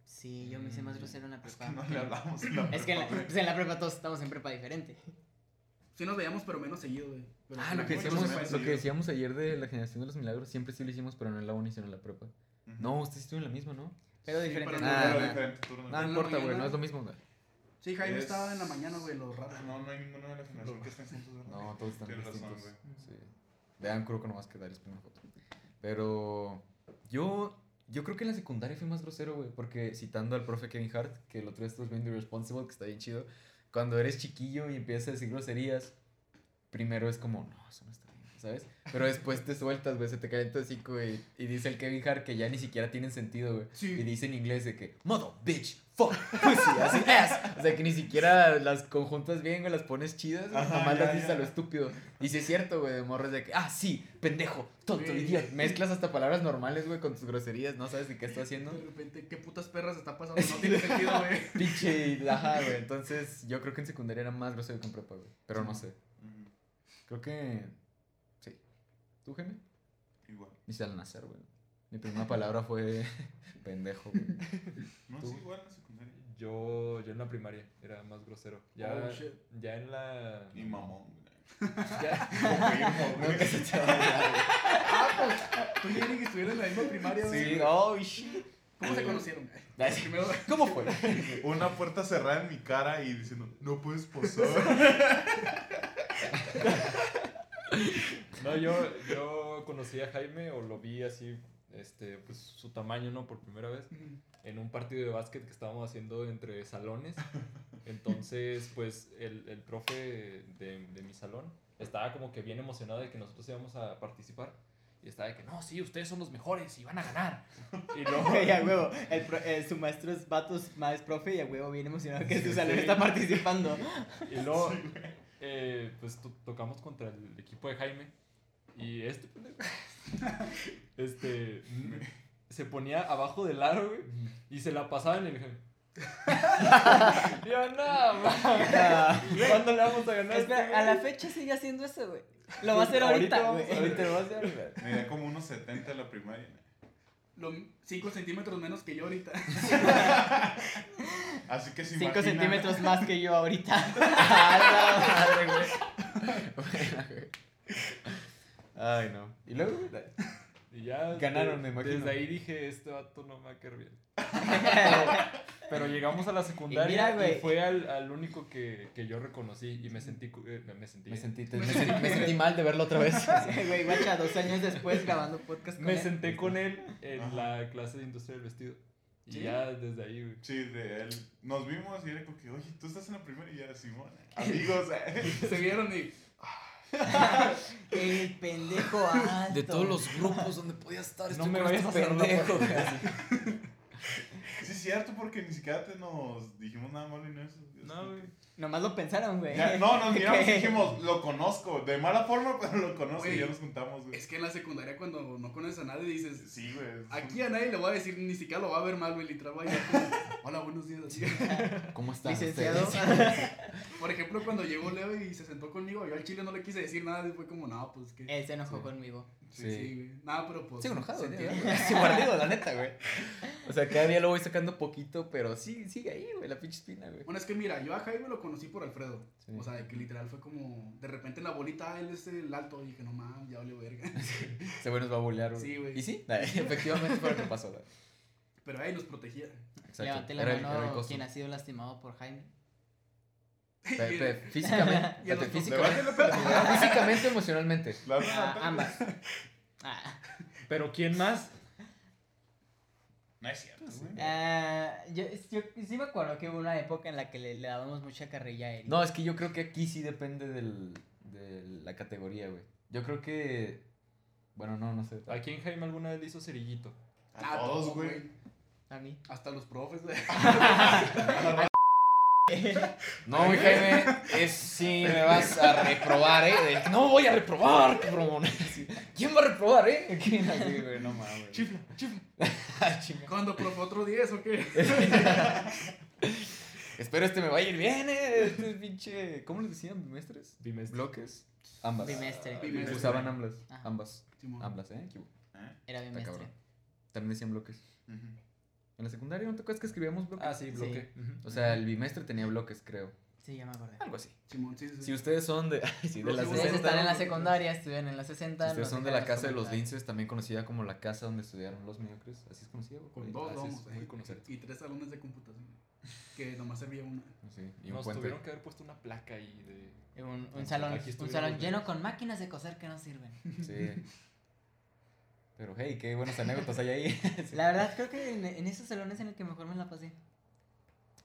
Sí, yo me hice más Mm, grosero en la Es prepa. que no le hablamos. en la Es que en la, prepa, pues en la prepa todos estamos en prepa diferente. Sí nos veíamos, pero menos seguido, güey. Pero Ah, lo que, prepa decíamos, sí lo seguido. que decíamos ayer de la generación de los milagros, siempre sí lo hicimos, pero no en la uni, sino en la prepa. No, ustedes estuvieron en la misma, ¿no? Pero Sí, diferente. Ah, no. diferente turno. No, importa, güey, no es lo mismo, güey. Sí, Jaime Es- estaba en la mañana, güey, lo raro. No, no hay ninguno de la generación No. que estén juntos, ¿verdad? No, todos están Tienes razón, distintos. güey. sí. Vean, creo que nomás que Darius una foto. Pero yo, yo creo que en la secundaria fui más grosero, güey. Porque citando al profe Kevin Hart, que el otro día estás viendo Irresponsible, que está bien chido. Cuando eres chiquillo y empiezas a decir groserías, primero es como, no, eso no está ¿sabes? Pero después te sueltas, güey, se te calienta el hocico, güey. Y dice el Kevin Hart que ya ni siquiera tienen sentido, güey. Sí. Y dice en inglés de que, mother, bitch, fuck, pussy, así ass. O sea, que ni siquiera las conjuntas bien, güey, las pones chidas, Ajá, nomás ya, las dices a ya. lo estúpido. Y sí es cierto, güey, de morros de que, ah, sí, pendejo, tonto, idiota. Mezclas hasta palabras normales, güey, con tus groserías, no sabes de qué está haciendo. De repente, ¿qué putas perras está pasando? No tiene sentido, güey. Pinche, ajá, güey. Entonces, yo creo que en secundaria era más grosero que en prepa, güey. Pero no sé. Creo que. ¿Tú, Jaime? Igual. Ni se al nacer, güey. Mi primera palabra fue pendejo, güey. No, ¿Tú? sí, igual en la secundaria. Yo, yo en la primaria era más grosero. Ya, Oh, shit. ya en la. Y mamón, güey. Ya, güey. Se te va a olvidar, güey. Ah, pues, tú y Eric estuvieron en la misma primaria, güey. Sí, oh, shit. ¿Cómo se conocieron? ¿Cómo fue? Una puerta cerrada en mi cara y diciendo, no puedes posar. No, yo, yo conocí a Jaime o lo vi así, este, pues su tamaño, ¿no? Por primera vez. en un partido de básquet que estábamos haciendo entre salones. Entonces, pues el, el profe de, de mi salón estaba como que bien emocionado de que nosotros íbamos a participar. Y estaba de que, no, sí, ustedes son los mejores y van a ganar. Y luego, Güey, a huevo. El pro- eh, su maestro es vatos más profe y a huevo bien emocionado que su salón está participando. y luego eh, pues to- tocamos contra el equipo de Jaime. Y este pendejo, este, mm, se ponía abajo del aro, güey, y se la pasaba en el. Yo, no, man. ¿Cuándo le vamos a ganar? a este Espera, a la güey?" fecha sigue haciendo eso, güey. Lo va a hacer ahorita, Ahorita lo vas a hacer, güey. Medía como unos 70 en la primaria. 5 centímetros menos que yo ahorita. Así que si 5 centímetros más que yo ahorita. A la madre, güey. Güey. Ay, no. ¿Y luego? güey? Y ya. Ganaron, de- me imagino. Desde ahí dije, este vato no me va a caer bien. Pero llegamos a la secundaria y, mira, güey. fue al, al único que, que yo reconocí y me sentí. eh, me sentí. Me sentí, me, sentí, me sentí mal de verlo otra vez. Güey, guacha, dos años después grabando podcast con Me él. senté con él en Ajá. la clase de industria del vestido. Y ¿Sí? ya desde ahí, güey. Sí, de él. Nos vimos y era como que, oye, tú estás en la primaria y ya, Simón. Amigos, eh. Se vieron y. El pendejo alto. De todos los grupos donde podía estar, No estoy me vayas este a pendejo. Sí, es cierto, porque ni siquiera te nos dijimos nada malo y no eso. No, güey. Nomás lo pensaron, güey. Ya, no, nos miramos dijimos, lo conozco. De mala forma, pero lo conozco Güey, y ya nos juntamos, güey. Es que en la secundaria, cuando no conoces a nadie, dices. Sí, güey. Aquí a nadie le voy a decir, ni siquiera lo va a ver mal, güey. Literal, va a llegar como, Hola, buenos días. así. ¿Cómo estás? Licenciado. Por ejemplo, cuando llegó Leo y se sentó conmigo, yo al chile no le quise decir nada. Y fue como, no, pues que. Él se enojó Sí. conmigo. Sí, Sí. sí, güey. Nada, pero pues. Sigo enojado, entiende. Sigo ardido, la neta, güey. O sea, cada día lo voy sacando poquito, pero sí, sigue ahí, güey, la pinche espina, güey. Bueno, es que mira, yo a Jaime lo conocí por Alfredo. Sí. O sea, de que literal fue como. De repente en la bolita, él es el alto. Y dije, no mames, ya valió verga. Ese güey nos va a bolear, güey. Sí, güey. Y sí, efectivamente fue lo que pasó, güey. Pero ahí nos protegía. Exacto. Levante la mano era el quien ha sido lastimado por Jaime. Pe- pe- Físicamente, Y a los espérate, físicamente, físicamente, emocionalmente. Ah, ambas. Ah, Pero ¿quién más? No es cierto, güey. ah, yo, yo sí me acuerdo que hubo una época en la que le, le dábamos mucha carrilla a Eric. No, es que yo creo que aquí sí depende del, de la categoría, güey. Yo creo que. Bueno, no, no sé. ¿A quién Jaime alguna vez le hizo cerillito? A todos, güey. A mí. Hasta los profes, güey. No, mi Jaime, es si me vas a reprobar, ¿eh? De- No voy a reprobar, cabrón. ¿Quién va a reprobar, eh? ¿Quién? Así, güey, no mames. Chifla, chifla. Ah. ¿Cuándo, profe? ¿Otro 10 o qué? Espero este me vaya a ir bien, eh. Este pinche. ¿Cómo les decían? ¿Bimestres? Bimestre. ¿Bloques? Ambas. Bimestre. Bimestre. Usaban ambas. Ajá. Ambas. Ambas, ¿eh? ¿Eh? Era bimestre. También decían bloques. Ujú. En la secundaria, ¿no te acuerdas que escribíamos bloques? Ah, sí, bloque. O sea, el bimestre tenía bloques, creo. Sí, ya me acordé. Algo así. Simón, sí, sí. sí. Si ustedes son de, sí, de que Ustedes 60, están en la secundaria, estudian en la 60. Si ustedes son de la casa de los linces, también conocida como la casa donde estudiaron los mediocres. Así es conocida. Con dos muy eh, conocida. Y tres salones de computación. que nomás servía una. Sí, y un Nos puente. tuvieron que haber puesto una placa ahí de... Un, un salón, un lleno con máquinas de coser que no sirven. Sí. Pero hey, qué buenas anécdotas hay ahí. La verdad, creo que en, en esos salones en el que mejor me la pasé.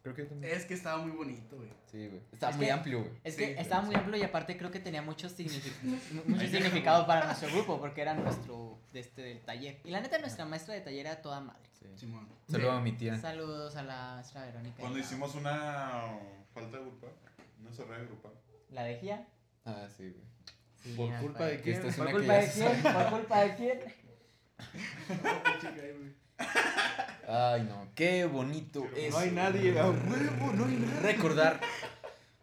Creo que también. Es que estaba muy bonito, güey. Sí, güey. Está Es muy que- amplio, güey. Es que sí, estaba muy amplio y aparte creo que tenía mucho, signific- mucho significado para nuestro grupo porque era nuestro de este, del taller. Y la neta, nuestra maestra de taller era toda madre. Sí. Simón. Saludo a mi tía. Saludos a la maestra Verónica. Cuando hicimos una falta grupal, una sorrea grupal. ¿La de Gia? Ah, sí, güey. Sí, ¿Por culpa de quién? ¿Por culpa de se quién? ¿Por culpa de quién? Ay, no. Qué bonito es. No hay nadie, a huevo, no hay nadie. Recordar.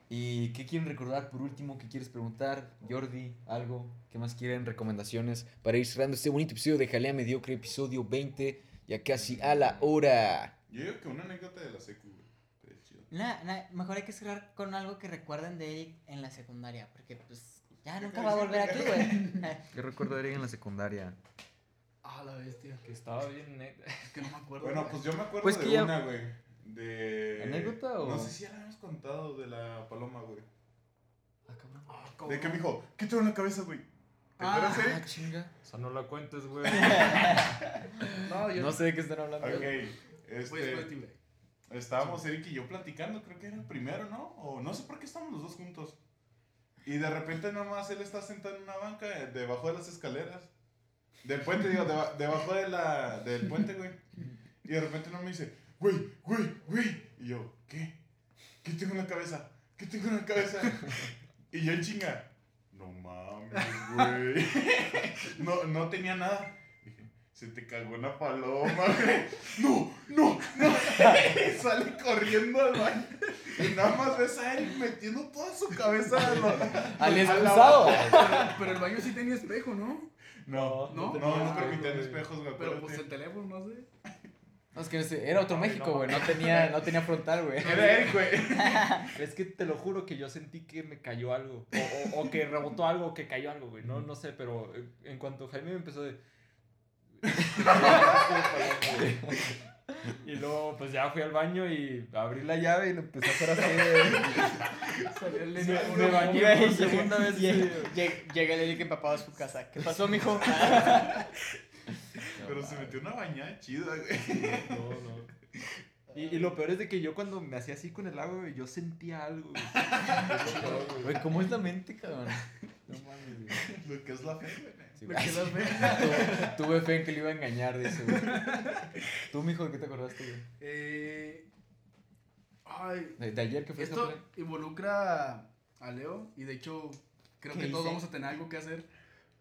¿Y qué quieren recordar por último? ¿Qué quieres preguntar? Jordi, algo. ¿Qué más quieren? Recomendaciones para ir cerrando este bonito episodio de Jalea Mediocre, episodio 20, ya casi a la hora. Yo digo que una anécdota de la secu. Nah, nah, mejor hay que cerrar con algo que recuerden de Eric en la secundaria, porque pues ya ¿Qué nunca va a volver aquí, güey. ¿Qué recuerdo de Eric en la secundaria? Ah, la bestia. Que estaba bien neta. Es que no me acuerdo. Bueno, pues yo me acuerdo Pues de ya- una, güey. De. ¿Anécdota o- No sé si ya la habíamos contado de la paloma, güey. Ah, cabrón. Ah, De que me dijo, ¿qué tengo en la cabeza, güey? ¿Te Ah, Ah, Eric? chinga. O sea, no la cuentes, güey. No, yo No sé de qué están hablando. Ok, Pues, pues, este. tío, güey. Estábamos Eric y yo platicando, creo que era el primero, ¿no? O no sé por qué estábamos los dos juntos. Y de repente nomás él está sentado en una banca eh, debajo de las escaleras. Del puente, digo, deba- debajo de la, del puente, güey. Y de repente no me dice, güey, güey, güey. Y yo, ¿qué? ¿Qué tengo en la cabeza? ¿Qué tengo en la cabeza? Y yo en chinga, no mames, güey. No, no tenía nada. Dije, se te cagó una paloma, güey. No, no, no. Y sale corriendo al baño. Y nada más ves a él metiendo toda su cabeza a lo- Al excusado. Pero, pero el baño sí tenía espejo, ¿no? No, No, no, no, permitían güey. espejos, güey. Pero pues el teléfono, no sé. No, es que era otro México, no güey. No tenía, no tenía frontal, güey. Era Eric, güey. Es que te lo juro que yo sentí que me cayó algo. O, o- o que rebotó algo, o que cayó algo, güey. No, no sé, pero en cuanto Jaime me empezó de. y luego, pues ya fui al baño y abrí la llave y lo empecé a hacer así. Salió el Me, me bañé por segunda vez. Llega, el Eric empapado a su casa. ¿Qué pasó, mijo? Pero se metió una bañada chida, güey. No, no. Y, y lo peor es de que yo cuando me hacía así con el agua, güey, yo sentía algo. güey. Es lo peor, güey. ¿cómo es la mente, cabrón? No mames, güey. Lo que es la fe, güey. Sí, las ve. Tu- Tuve fe en que le iba a engañar de eso, güey. ¿Tú, mijo, de qué te acordaste, güey? Eh, ay, De, de ayer que fue esto involucra a Leo y de hecho creo ¿Qué que todos hice? vamos a tener algo que hacer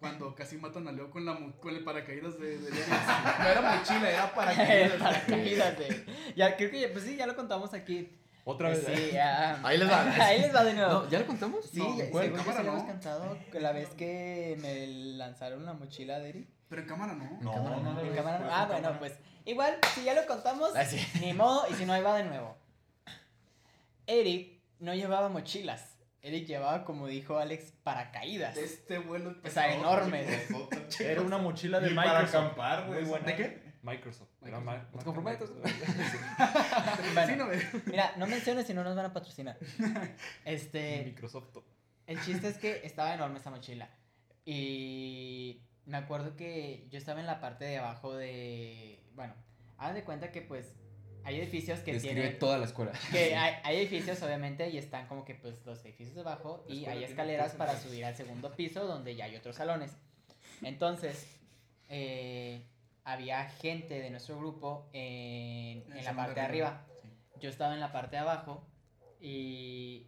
cuando casi matan a Leo con, la, mo- con el paracaídas de, de. No era mochila, era paracaídas. Paracaídas de- Ya, creo que, pues sí, ya lo contamos aquí. Otra vez. Sí, ah, Ahí les va. Ahí les va de nuevo. No, ¿Ya lo contamos? Sí, No, ya- ¿cuál? según yo cámara sí no? hemos cantado la vez que me lanzaron la mochila de Eric. Pero en cámara no. No, cámara no. En cámara no. Ah, en bueno, pues igual, si ya lo contamos, Ah, sí. ni modo, y si no, ahí va de nuevo. Eric no llevaba mochilas. Eric llevaba, como dijo Alex, paracaídas. De este vuelo. O sea, enorme. Era una mochila de Ni para Microsoft. acampar, güey. Muy buena. ¿De qué? Microsoft. Era Microsoft. ¿Te comprometes? Bueno, Sí, no, güey. Mira, no menciones si no nos van a patrocinar. Este, Microsoft. el chiste es que estaba enorme esa mochila. Y me acuerdo que yo estaba en la parte de abajo de. Bueno, haz de cuenta que pues hay edificios que Describe tienen. toda la escuela. Que hay, hay edificios, obviamente, y están como que pues los edificios de abajo y hay escaleras para subir al segundo piso donde ya hay otros salones. Entonces, eh, había gente de nuestro grupo en, la parte de arriba. arriba. Yo estaba en la parte de abajo y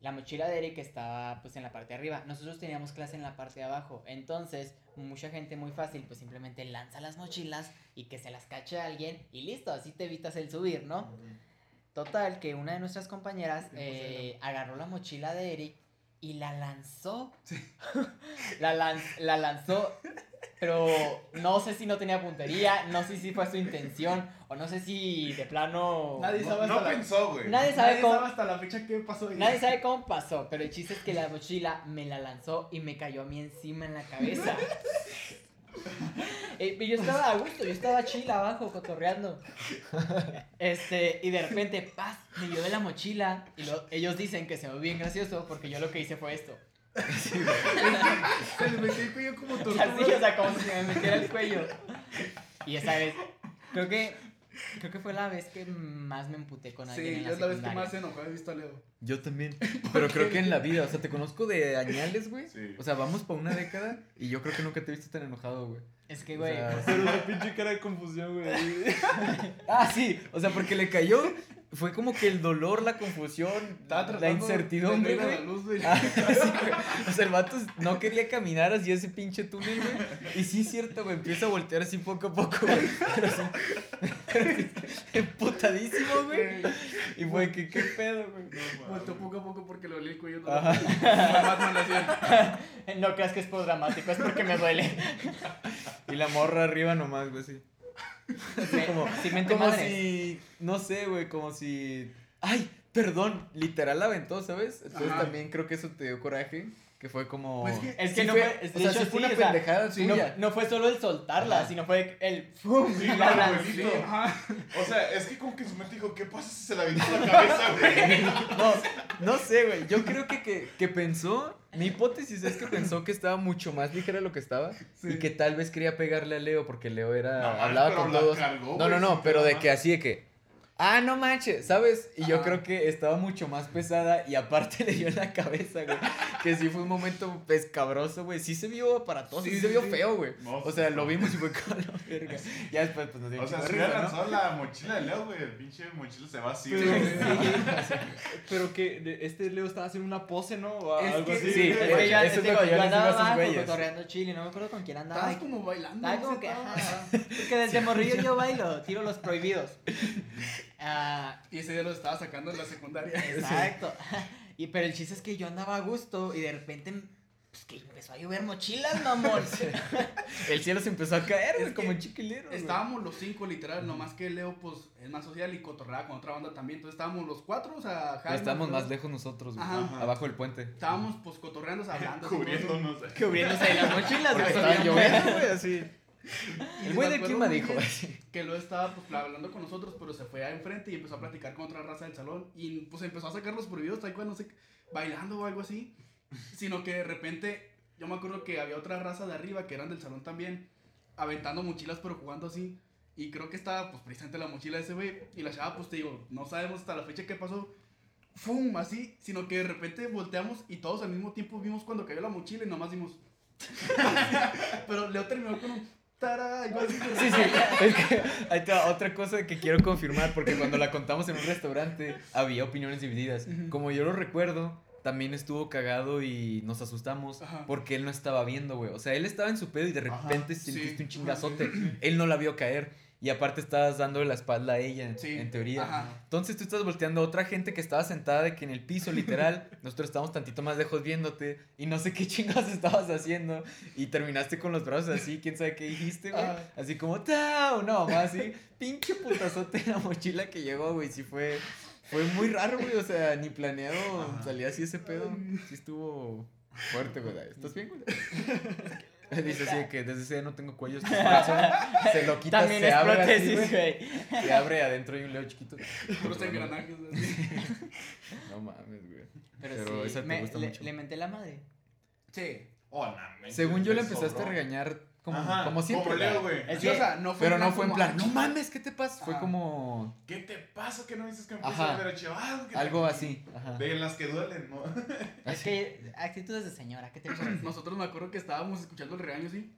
la mochila de Eric estaba pues en la parte de arriba. Nosotros teníamos clase en la parte de abajo. Entonces, mucha gente muy fácil pues simplemente lanza las mochilas y que se las cache alguien y listo, así te evitas el subir, ¿no? Total, que una de nuestras compañeras eh, agarró la mochila de Eric y la lanzó. la, lan- la lanzó, pero no sé si no tenía puntería, no sé si fue su intención, o no sé si de plano... Nadie No, sabe no hasta la- pensó, güey. Nadie sabe Nadie cómo... sabe hasta la fecha qué pasó. ahí. Nadie sabe cómo pasó, pero el chiste es que la mochila me la lanzó y me cayó a mí encima en la cabeza. Y yo estaba a gusto, yo estaba chill abajo, cotorreando. Este, y de repente, paz, me de la mochila. Y lo- ellos dicen que se me ve bien gracioso porque yo lo que hice fue esto. Se le metió el cuello como Así, tortuga. o sea, como si me metiera el cuello. Y esa vez, creo que, creo que fue la vez que más me emputé con alguien Sí, en yo la es la vez que más se enojó he visto a Leo. Yo también. Pero creo que en la vida, o sea, te conozco de añales, güey. Sí. O sea, vamos para una década y yo creo que nunca te he visto tan enojado, güey. Es que, O güey, sea, Pero una pinche cara de confusión, güey. Ah, sí, o sea, porque le cayó, fue como que el dolor, la confusión, la incertidumbre, de ver a güey. la luz, güey. Ah, sí, güey. O sea, el vato no quería caminar hacia ese pinche túnel, güey. Y sí es cierto, güey, empieza a voltear así poco a poco, güey. Pero sí, pero sí, emputadísimo, güey. Y fue que, ¿qué pedo, güey? Volteó poco a poco porque le dolía el cuello. No no creas que es por dramático, es porque me duele. Y la morra arriba nomás, güey, sí. Como, sí, mente como si, no sé, güey, como si... Ay, perdón, literal la aventó, ¿sabes? Entonces Ajá. también creo que eso te dio coraje, que fue como... Pues que- Es que Sí no fue- fue, o sea, hecho, sí fue sí, una o sea, pendejada no, no fue solo el soltarla, Ajá. sino fue el ¡fum! y la como lancé. abuelito. Sí, ajá. O sea, es que como que en su mente dijo, ¿qué pasa si se la aventó en la cabeza, güey? No, no sé, güey. Yo creo que, que, que pensó, mi hipótesis es que pensó que estaba mucho más ligera de lo que estaba Sí. y que tal vez quería pegarle a Leo porque Leo era No, hablaba con todos. cargó, no, no, no, pero de que así de que Ah, no manches, ¿sabes? Y yo creo que estaba mucho más pesada y aparte le dio en la cabeza, güey. Que sí fue un momento pescabroso, güey. Sí se vio aparatoso, sí, Sí, se vio sí. feo, güey. No, O sea, no. lo vimos y fue con la verga. Ya después, pues nos dio O sea, de hubiera lanzado la mochila de Leo, güey, el pinche mochila se va así, Sí, güey. sí. Pero que este Leo estaba haciendo una pose, ¿no? O Es algo que- así. Sí, Es que hecho, yo, es digo, andaba cotorreando chile, no me acuerdo con quién andaba. Estabas como bailando. Estaba como que, ajá. Porque desde morrillo yo bailo, tiro los prohibidos. Ah, Y ese día lo estaba sacando en la secundaria. exacto. Y, pero el chiste es que yo andaba a gusto y de repente, pues que empezó a llover mochilas, mamón. El cielo se empezó a caer, Es güey, como un chiquilero. Estábamos los cinco, literal, nomás que Leo, pues, es más social y cotorreaba con otra banda también. Entonces estábamos los cuatro, o sea, Jaime, Estábamos más lejos nosotros, güey. Ajá. Abajo del puente. Estábamos, pues, cotorreando, hablando. Cubriéndonos. Cubriéndose de las mochilas, güey. estaba lloviendo, güey, así. El güey del clima dijo. Que luego estaba pues hablando con nosotros, pero se fue a enfrente y empezó a platicar con otra raza del salón. Y pues empezó a sacar los prohibidos, tal cual, no sé, bailando o algo así. Sino que de repente, yo me acuerdo que había otra raza de arriba que eran del salón también, aventando mochilas, pero jugando así. Y creo que estaba pues precisamente la mochila de ese güey. Y la chava, pues te digo, no sabemos hasta la fecha qué pasó. ¡Fum! Así, sino que de repente volteamos y todos al mismo tiempo vimos cuando cayó la mochila y nomás dimos. pero Leo terminó con un. Sí, sí. Es que va otra cosa que quiero confirmar, porque cuando la contamos en un restaurante había opiniones divididas. Como yo lo recuerdo, también estuvo cagado y nos asustamos Ajá. porque él no estaba viendo, güey. O sea, él estaba en su pedo y de Ajá, repente sí. sentiste un chingazote. Él no la vio caer. Y aparte estabas dándole la espalda a ella, Sí, en teoría. ajá. Entonces tú estás volteando a otra gente que estaba sentada de que en el piso, literal, nosotros estábamos tantito más lejos viéndote y no sé qué chingados estabas haciendo y terminaste con los brazos así, quién sabe qué dijiste, güey. Ajá. Así como, ¡tau! No, mamá, así, pinche putazote en la mochila que llegó, güey, sí fue, fue muy raro, güey, o sea, ni planeado salía así ese pedo, sí estuvo fuerte, güey. ¿Estás bien, güey? Dice así que desde ese día no tengo cuello, este brazo, se lo quita, También se es abre así, prótesis, güey, güey. se abre adentro hay un leo chiquito. Puros engranajes. así. No mames, güey. Pero, Pero sí, esa te me- gusta le, mucho. le menté la madre. Sí. Oh, no, Según yo le empezaste a regañar como, Ajá, como siempre. Como Leo, güey. güey. Es Sí, que- o sea, no fue Pero no fue en plan, "Ah, no mames, ¿qué te pasa? Fue como ¿Qué te pasa que no dices que Ajá. empiezas a ver a chaval? algo te- así. Ajá. De las que duelen, ¿no? Es que actitudes de señora, ¿qué te parece? Nosotros me acuerdo que estábamos escuchando el regaño así.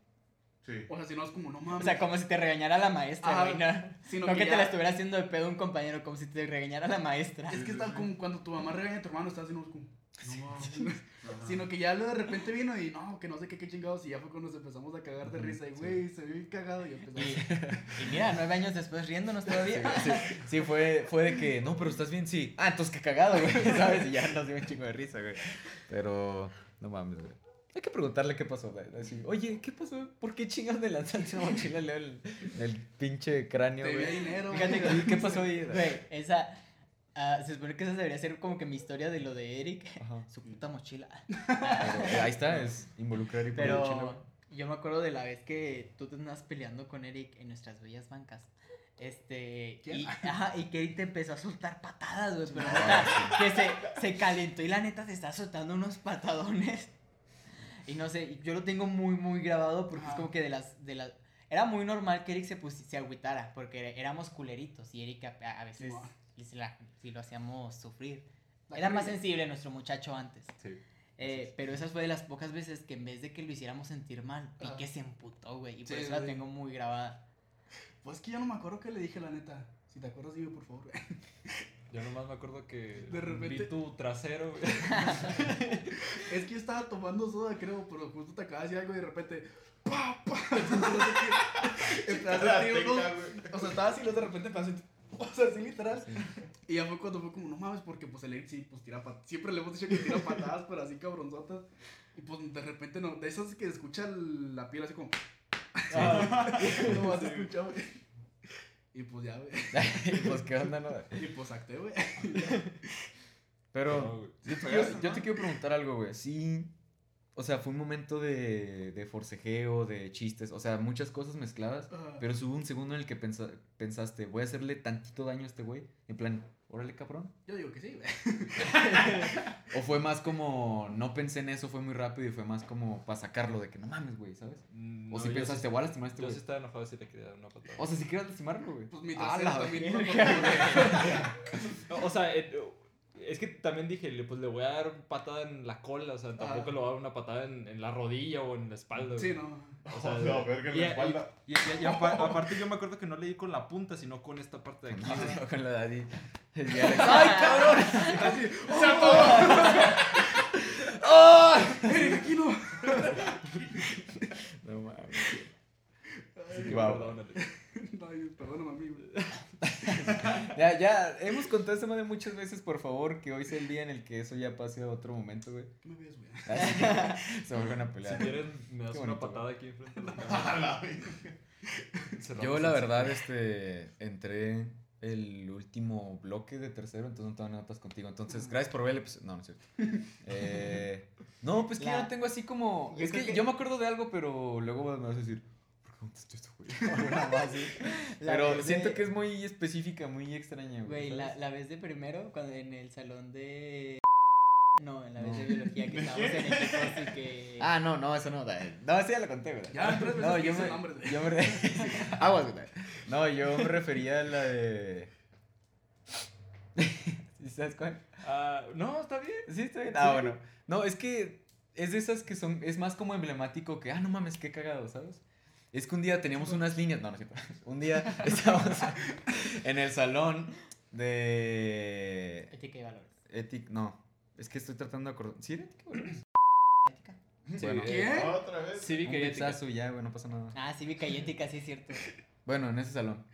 Sí. O sea, si no es como, no O mames. sea, como si te regañara la maestra, güey. No, sino no que, que, ya- te la estuviera haciendo de pedo un compañero, como si te regañara la maestra. Es que está como cuando tu mamá regaña a tu hermano, estás así, no, como, no mames. Sino que ya luego de repente vino y no, que no sé qué, qué chingados. Y ya fue cuando nos empezamos a cagar de risa. Y güey, se ve bien cagado. Y empezamos. Y, y mira, nueve años después riéndonos todavía. Sí, sí, fue, fue de que, no, pero estás bien, sí. Ah, entonces qué cagado, güey, ¿sabes? Y ya nos dio un chingo de risa, güey. Pero, no mames, güey. Hay que preguntarle qué pasó, güey. Así, oye, ¿qué pasó? ¿Por qué chingados le lanzaste una mochila Leo en el, el pinche cráneo, Te güey? dinero. Fíjate güey. ¿Qué pasó ahí? Güey, esa. Ah, se supone que esa debería ser como que mi historia de lo de Eric. Ajá. Su puta mochila. Pero, ahí está, es involucrar y poner Pero mochila. Yo me acuerdo de la vez que tú te andabas peleando con Eric en nuestras bellas bancas. Este, ¿Quién? y, ajá, y que Eric te empezó a soltar patadas, güey, pero Ah, neta, que se, se calentó y la neta te está soltando unos patadones. Y no sé, yo lo tengo muy, muy grabado porque es como que de las, de las, era muy normal que Eric se, se agüitara porque éramos culeritos y Eric a, a veces. Sí, la- sí lo hacíamos sufrir. La Era más sensible nuestro muchacho antes. Sí. Eh, pero esa fue de las pocas veces que en vez de que lo hiciéramos sentir mal, vi Ajá. que se emputó, güey. Y por Sí, eso la sí. tengo muy grabada. Pues que yo no me acuerdo qué le dije, la neta. Si te acuerdas, dime por favor. güey. Yo nomás me acuerdo que De repente- vi tu trasero, güey. Es que yo estaba tomando soda, creo, pero justo te acabas de decir algo y de repente. ¡Pa! ¡Pa! No sé qué. Empecé a sentir O sea, estaba así, de repente empecé a sentir. O sea, así literal. Y ya fue cuando fue como, no mames, porque pues el Eric sí, pues tira patadas. Siempre le hemos dicho que tira patadas, pero así cabronzotas. Y pues de repente no, de esas que escucha la piel así como. no más se escucha, güey. Y pues ya, güey. pues qué onda, ¿no? Y pues acté, güey. Pero No, güey. yo te, quiero, yo te quiero preguntar algo, güey. Sí. O sea, fue un momento de, de forcejeo, de chistes, o sea, muchas cosas mezcladas. Ajá. Pero hubo un segundo en el que pensa- pensaste, voy a hacerle tantito daño a este güey. En plan, órale, cabrón. Yo digo que sí, güey. O fue más como, no pensé en eso, fue muy rápido y fue más como para sacarlo de que no mames, güey, ¿sabes? Mm, O si yo pensaste, sí- voy a lastimar a este Yo güey. sí estaba enojado sí le quería dar una patada. O sea, si quieres lastimarlo, güey. Pues mi Ah, la también. O sea, eh, es que también dije, le- pues le voy a dar patada en la cola, o sea, tampoco Ah. le voy a dar una patada en, en la rodilla o en la espalda. Sí, no. O sea, No, verga en y- la y- espalda. Y, y- y apa- aparte yo me acuerdo que no le di con la punta, sino con esta parte de aquí. güey. Con la. Y Alex, ¡Ay, cabrón! Así, ¡se ató! ¡Eric, aquí no! No mames. Ay, Sí, Guau. perdónale. Ay, perdóname, amigo. Ya, ya, hemos contado esa madre muchas veces, por favor, que hoy sea el día en el que eso ya pase a otro momento, güey. ¿Qué me ves, güey? Se vuelven a Si pelear. quieres, me das Qué una bonito, patada aquí enfrente de la cámara. Yo, la verdad, este, entré el último bloque de tercero, entonces no tengo notas contigo. Entonces, gracias por ver el episodio. No, no es cierto. Eh, no, pues que yo no tengo así como. yo es que- yo me acuerdo de algo, pero luego me vas a decir, ¿por qué contaste esto, güey? Pero siento de- que es muy específica, muy extraña, güey. Güey, la, la vez de primero, cuando en el salón de... No, en la vez de biología que ¿De estábamos en equipos y que... Ah, no, no, eso no. da- No, eso ya lo conté, güey. Ya, tres veces No, yo me, nombres, yo me re- Aguas, güey. No, yo me refería a la de. ¿Sí ¿Sabes cuál? Ah, no, está bien. Sí, está bien. Ah, bueno. No, es que es de esas que son. Es más como emblemático que, ah, no mames, qué cagado, ¿sabes? Es que un día teníamos unas líneas. No, no es cierto. Un día estábamos en el salón de. Ética y valores. Etic. No. Es que estoy tratando de acordar. ¿Sí era ética, güey? Ética. Bueno. ¿Qué? Otra vez. Cívica y ética. y ya, güey, no pasa nada. Ah, cívica y ética, sí es cierto. Bueno, en ese salón.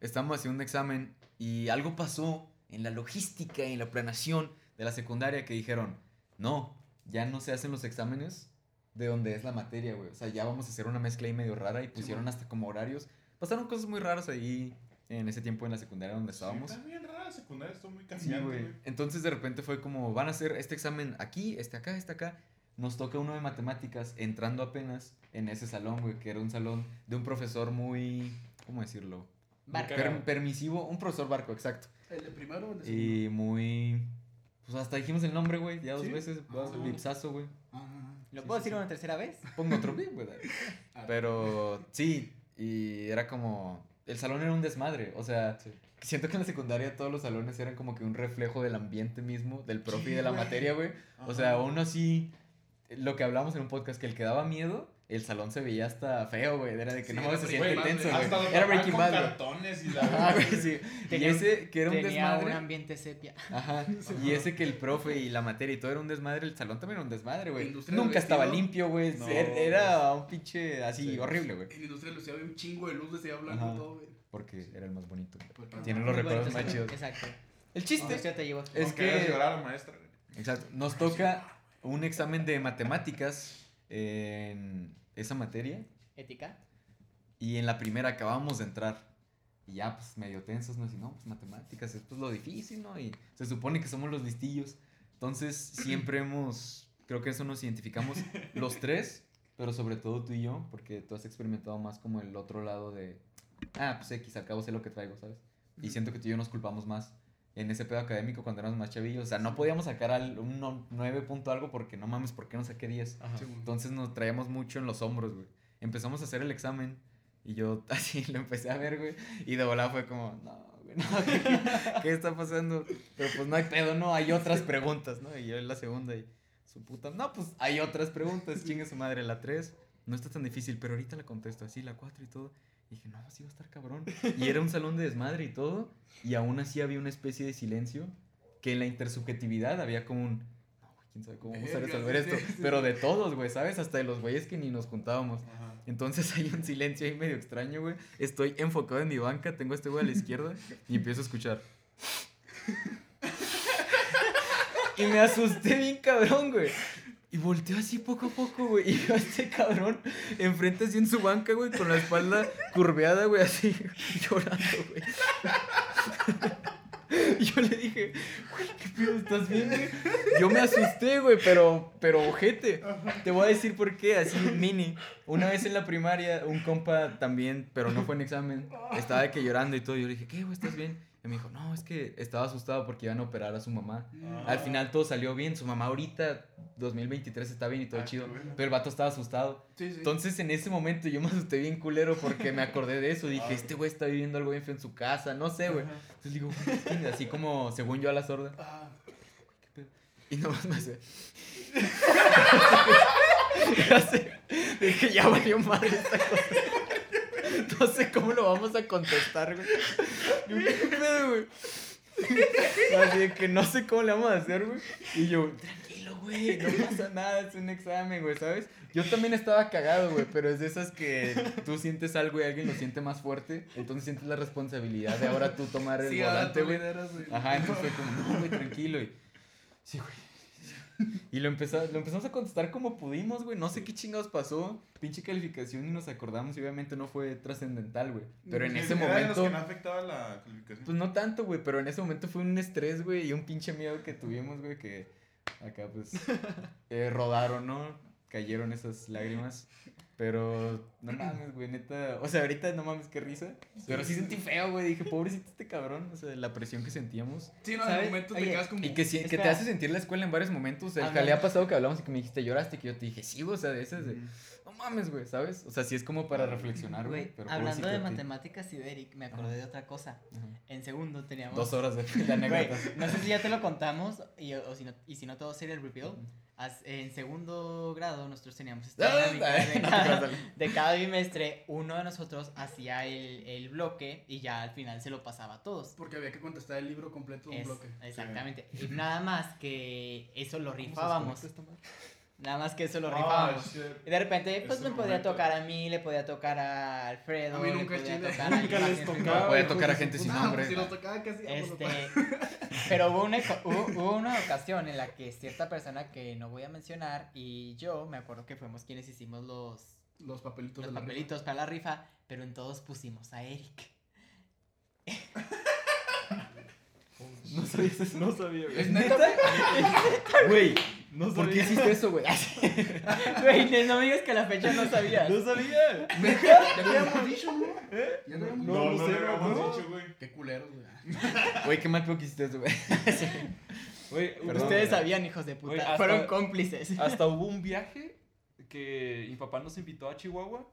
Estamos haciendo un examen y algo pasó en la logística y en la planeación de la secundaria que dijeron, no, ya no se hacen los exámenes de donde es la materia, güey. O sea, ya vamos a hacer una mezcla ahí medio rara y pusieron hasta como horarios. Pasaron cosas muy raras ahí en ese tiempo en la secundaria donde estábamos. Está bien rara la secundaria, está muy Sí, cambiante, güey. güey. Entonces de repente fue como, van a hacer este examen aquí, este acá, este acá. Nos toca uno de matemáticas entrando apenas en ese salón, güey, que era un salón de un profesor muy, ¿cómo decirlo? Barco. Per- permisivo, un profesor barco, exacto. ¿El de primero o el de segundo? Y muy... Pues hasta dijimos el nombre, güey, ya dos ¿Sí? veces. Ah, sí. Vipsazo, güey. Ah, ¿Lo Sí, puedo sí, decir sí. una tercera vez? Pongo otro bip, güey. Pero sí, y era como... El salón era un desmadre, o sea... Siento que en la secundaria todos los salones eran como que un reflejo del ambiente mismo, del profe y de la materia, güey. O sea, uno sí, lo que hablamos en un podcast, que el que daba miedo, el salón se veía hasta feo, güey. Era de que Sí, no mames, se siente Bad, tenso, güey. güey. Hasta donde Era Breaking Bad, cartones y la Ajá, güey, sí. Y Tenía- ese que era un Tenía desmadre. un ambiente sepia. Ajá. Y ese que el profe y la materia y todo era un desmadre, el salón también era un desmadre, güey. Industria del Nunca estaba limpio, güey. No, Era- un pinche así Sí. horrible, güey. En industria lucía había un chingo de luz, decía blanco Ajá. todo, güey. Porque era el más bonito. Porque- Tiene Muy los recuerdos más chidos. Exacto. El chiste esto ya te llevo. es No querías que- llorar a la maestra, güey. Exacto. Nos toca un examen de matemáticas en esa materia. Ética. Y en la primera acabamos de entrar. Y ya, pues medio tensos, ¿no? Así, no, pues matemáticas, esto es lo difícil, ¿no? Y se supone que somos los listillos. Entonces, siempre hemos, creo que eso nos identificamos los tres pero sobre todo tú y yo, porque tú has experimentado más como el otro lado de, ah, pues X, al cabo sé lo que traigo, ¿sabes? Y siento que tú y yo nos culpamos más en ese pedo académico cuando éramos más chavillos. O sea, no podíamos sacar al, un no- 9 punto algo porque no mames, ¿por qué no saqué 10? Ajá. Sí, güey. Entonces nos traíamos mucho en los hombros, güey. Empezamos a hacer el examen y yo así lo empecé a ver, güey. Y de volada fue como, no, güey, no, ¿qué, qué- qué está pasando? Pero pues no hay pedo, no, hay otras preguntas, ¿no? Y yo en la segunda y su puta, no, pues hay otras preguntas, chingue su madre, la 3 no está tan difícil, pero ahorita la contesto así, la 4 y todo. Y dije, no, sí va a estar cabrón. Y era un salón de desmadre y todo. Y aún así había una especie de silencio que en la intersubjetividad había como un, no, güey, quién sabe cómo vamos a resolver esto. Pero de todos, güey, ¿sabes? Hasta de los güeyes que ni nos juntábamos. Ajá. Entonces hay un silencio ahí medio extraño, güey. Estoy enfocado en mi banca, tengo a este güey a la izquierda y empiezo a escuchar. Y me asusté bien cabrón, güey. Y volteo así poco a poco, güey. Y veo a este cabrón enfrente así en su banca, güey, con la espalda curveada, güey, así llorando, güey. Y yo le dije, güey, ¿qué pedo? ¿Estás bien, güey? Yo me asusté, güey, pero, pero ojete. Te voy a decir por qué, así mini. Una vez en la primaria, un compa también, pero no fue en examen, estaba de que llorando y todo. Yo le dije, ¿qué, güey? ¿Estás bien? Y me dijo, no, es que estaba asustado porque iban a operar a su mamá. Ah. Al final todo salió bien. Su mamá ahorita, 2023, está bien y todo Ah, chido. bueno. Pero el vato estaba asustado. Sí, sí. Entonces en ese momento yo me asusté bien culero porque me acordé de eso. Dije, Ah. este güey está viviendo algo bien feo en su casa. No sé, güey. Entonces digo, así como según yo a la sorda. Ah, Y nomás me hace. ya sé. Dije, ya valió madre esta cosa. No sé cómo lo vamos a contestar, güey. ¿Qué pedo, güey? Así de que no sé cómo le vamos a hacer, güey. Y yo, tranquilo, güey, no pasa nada, es un examen, güey, ¿sabes? Yo también estaba cagado, güey, pero es de esas que tú sientes algo y alguien lo siente más fuerte, entonces sientes la responsabilidad de ahora tú tomar el sí, volante, güey. Ajá, entonces fue como, no, güey, tranquilo. Y, sí, güey. Y lo, empezó, lo empezamos a contestar como pudimos, güey. No sé qué chingados pasó. Pinche calificación y nos acordamos. Y obviamente no fue trascendental, güey. Pero en ese era de los momento. que no afectaba la calificación. Pues no tanto, güey. Pero en ese momento fue un estrés, güey. Y un pinche miedo que tuvimos, güey. Que acá, pues. eh, rodaron, ¿no? Cayeron esas lágrimas. Pero no mames, güey, neta. O sea, ahorita no mames, qué risa. Pero sí sentí feo, güey. Dije, pobrecito este cabrón. O sea, la presión que sentíamos. Sí, no, en ¿Sabes? el momento te quedas como. Y que, sí- que te hace sentir la escuela en varios momentos. El jalea pasado que hablamos y que me dijiste lloraste, que yo te dije, sí, o sea, de esas de, no mames, güey, ¿sabes? O sea, sí es como para reflexionar, güey. Hablando de ti. matemáticas y de Eric, me acordé de otra cosa. Ajá. En segundo teníamos... Dos horas de, de Güey, anécdotas. no sé si ya te lo contamos y, o si no, y si no te voy a hacer el reveal. As- En segundo grado nosotros teníamos esta Ah, dinámica de cada, de bimestre, uno de nosotros hacía el, el bloque y ya al final se lo pasaba a todos. Porque había que contestar el libro completo de un Es- bloque. exactamente. Y nada más que eso lo ¿Cómo se rifábamos. Nada más que eso lo Ah, rifábamos. shit. Y de repente, pues me podía momento. tocar a mí, le podía tocar a Alfredo, A mí nunca, le podía tocar a Nunca les tocaba. Puede hijos tocar a gente sin puta- No, nombre. pues, si nos tocaba casi. Este, pero hubo una, hubo, hubo una ocasión en la que cierta persona que no voy a mencionar y yo me acuerdo que fuimos quienes hicimos los, Los papelitos los de la rifa. papelitos para la rifa, pero en todos pusimos a Eric. No sabías eso. No sabía, güey. ¿Es neta? Güey, No ¿por qué hiciste eso, güey? Güey, no me digas que a la fecha no sabías. No sabía. ¿Neta? Ya te habíamos dicho, ¿no? ¿Eh? Ya No, No, no no, sé, le habíamos no. dicho, güey. Qué culeros, güey. Güey, qué mal peor que hiciste eso, güey. Güey, Perdón, Ustedes güey. sabían, hijos de puta. Güey, hasta- Fueron cómplices. Hasta hubo un viaje que mi papá nos invitó a Chihuahua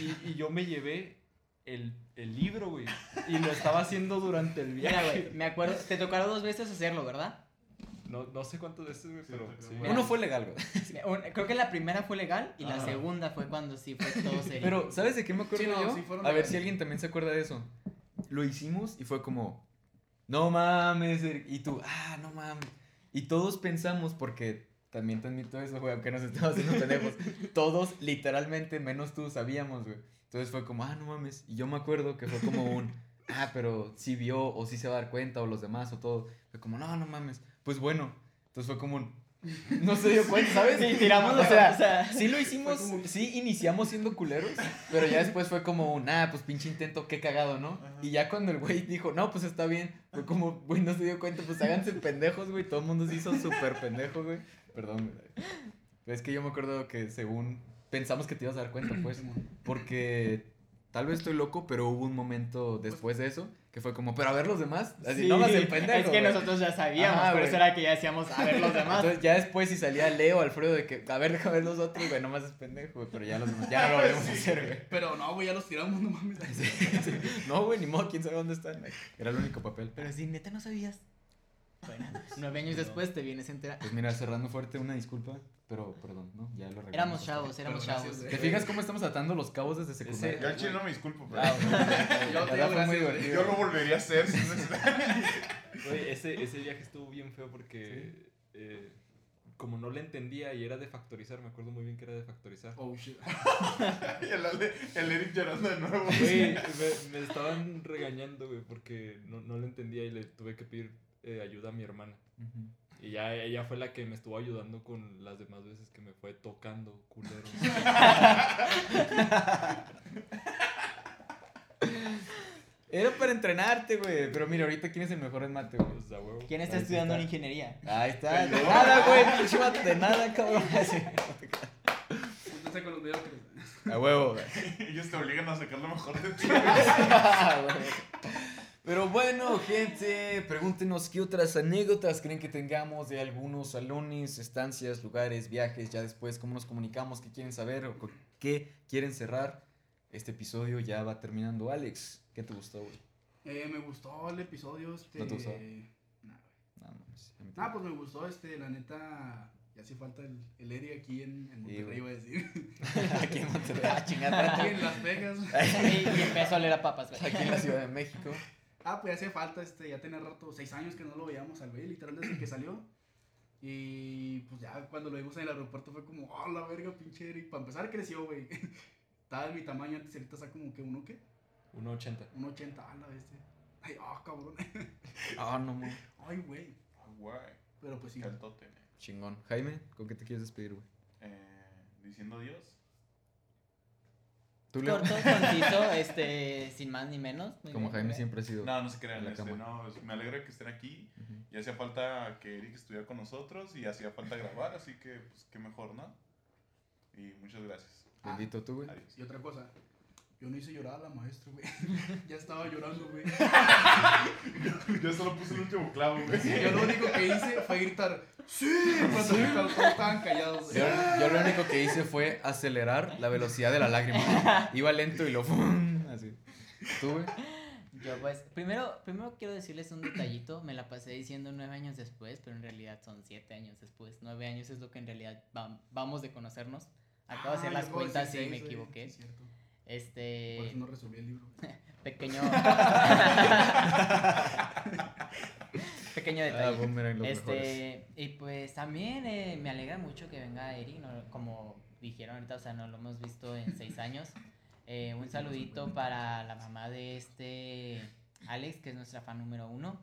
y, y yo me llevé el, el libro, güey. Y lo estaba haciendo durante el Mira, viaje. güey, me acuerdo, te tocaron dos veces hacerlo, ¿verdad? No, no sé cuántas veces, güey, Sí, pero sí. Uno fue legal, güey. Creo que la primera fue legal y la segunda fue cuando sí fue todo serio. Pero, ¿sabes de qué me acuerdo Sí, no, yo? sí a ver si alguien también se acuerda de eso. Lo hicimos y fue como, no mames, Eric", y tú, ah, no mames. Y todos pensamos, porque también te admito eso, güey, aunque nos estamos haciendo pendejos, todos literalmente, menos tú, sabíamos, güey. Entonces fue como, ah, no mames. Y yo me acuerdo que fue como un, ah, pero sí vio, o sí se va a dar cuenta, o los demás, o todo. Fue como, no, no mames. Pues bueno. Entonces fue como un, no se dio cuenta, ¿sabes? Sí, tiramos o sea, o sea, sí lo hicimos, sí iniciamos siendo culeros, pero ya después fue como, un, ah, pues pinche intento, qué cagado, ¿no? Ajá. Y ya cuando el güey dijo, no, pues está bien, fue como, güey, no se dio cuenta, pues háganse pendejos, güey, todo el mundo se hizo súper pendejo, güey. Perdón, güey. Es que yo me acuerdo que según pensamos que te ibas a dar cuenta, pues. Porque tal vez estoy loco, pero hubo un momento después de eso que fue como, pero a ver los demás. Así, Sí, no más el pendejo. Es que nosotros ya sabíamos, Ajá, por eso era que ya decíamos a ver los demás. Entonces ya después si salía Leo, Alfredo, de que, a ver, deja ver los otros, güey, nomás es pendejo, güey, pero ya, los demás, ya no lo a hacer, güey. Pero no, güey, ya los tiramos, no mames. No, güey, ni modo, quién sabe dónde están. Era el único papel. Pero si neta no sabías. Bueno, nueve años después te vienes a enterar. Pues mira, cerrando fuerte, una disculpa, pero perdón, ¿no? Ya lo. Éramos chavos, éramos Pero gracias, chavos. ¿Te fijas cómo estamos atando los cabos desde secundaria? Yo al chile no me disculpo, pero Ah, güey. Yo te gracias, lo volvería a hacer. si no ese, ese viaje estuvo bien feo porque eh, como no le entendía y era de factorizar, me acuerdo muy bien que era de factorizar. Oh, shit. Y el, el Eric llorando de nuevo. Güey, me, me estaban regañando, güey, porque no, no lo entendía y le tuve que pedir eh, ayuda a mi hermana. Y ya ella fue la que me estuvo ayudando con las demás veces que me fue tocando, culero. Era para entrenarte, güey. Pero mira, ahorita quién es el mejor en mate, güey. Pues. ¿Quién está Ahí estudiando está. en ingeniería? Ahí está, de nada, güey, pinche vato, de nada, cabrón. Entonces con los mediocres. A huevo, güey. Ellos te obligan a sacar lo mejor de ti. Pero bueno, gente, pregúntenos qué otras anécdotas creen que tengamos de algunos salones, estancias, lugares, viajes, ya después cómo nos comunicamos, qué quieren saber o qué quieren cerrar. Este episodio ya va terminando. Alex, ¿qué te gustó, güey? Eh, me gustó el episodio, este... ¿No te gustó? Nah, mames, pues me gustó, este, la neta... Ya hace falta el, el Eri aquí en, Monterrey, iba a decir. Aquí en Monterrey. Chingada. aquí en Las Vegas. y, y empezó a oler a papas, güey. Aquí en la Ciudad de México. Ah, pues hace falta, este, ya tenía rato, seis años que no lo veíamos al güey, literal desde que salió. Y pues ya cuando lo vimos en el aeropuerto fue como, oh, la verga, pinche Eric. Para empezar creció, güey. Estaba en mi tamaño antes, ahorita está como que uno, ¿qué? 1.80. Un 80, ah, la bestia. Ay, ah, cabrón. Ah, no, mo. Ay, güey. Ah, Guay, Pero pues sí. caltote. Chingón. Jaime, ¿con qué te quieres despedir, güey? Eh, diciendo adiós. ¿Tú, Leo? Corto, conciso, este, sin más ni menos. Muy Como bien, Jaime siempre ha sido. No, no se crean. En la este, cama. no, me alegra que estén aquí. Ujú. Y hacía falta que Eric estuviera con nosotros y hacía falta grabar, así que pues qué mejor, ¿no? Y muchas gracias. Bendito tú, güey. Adiós. Y otra cosa, yo no hice llorar a la maestra, güey. ya estaba llorando, güey. Yo solo puse el último clavo, güey. Yo lo único que hice fue gritar, ¡Sí! Cuando todos estaban callados, güey. Yo, yo lo único que hice fue acelerar la velocidad de la lágrima. Iba lento y lo ¡fum! Así. ¿Tú, güey? Yo pues, primero, primero quiero decirles un detallito, me la pasé diciendo nueve años después, pero en realidad son siete años después. Nueve años es lo que en realidad vam- vamos de conocernos. Acabo de hacer Ah, las yo cuentas y me equivoqué. Sí, cierto. Este, Por eso no resolví el libro. pequeño... pequeño Ah, detalle. boomerang, los mejores. Este, y pues también eh, me alegra mucho que venga Eri, no- como dijeron ahorita, o sea, no lo hemos visto en seis años. Eh, un saludito para la mamá de este Alex, que es nuestra fan número uno.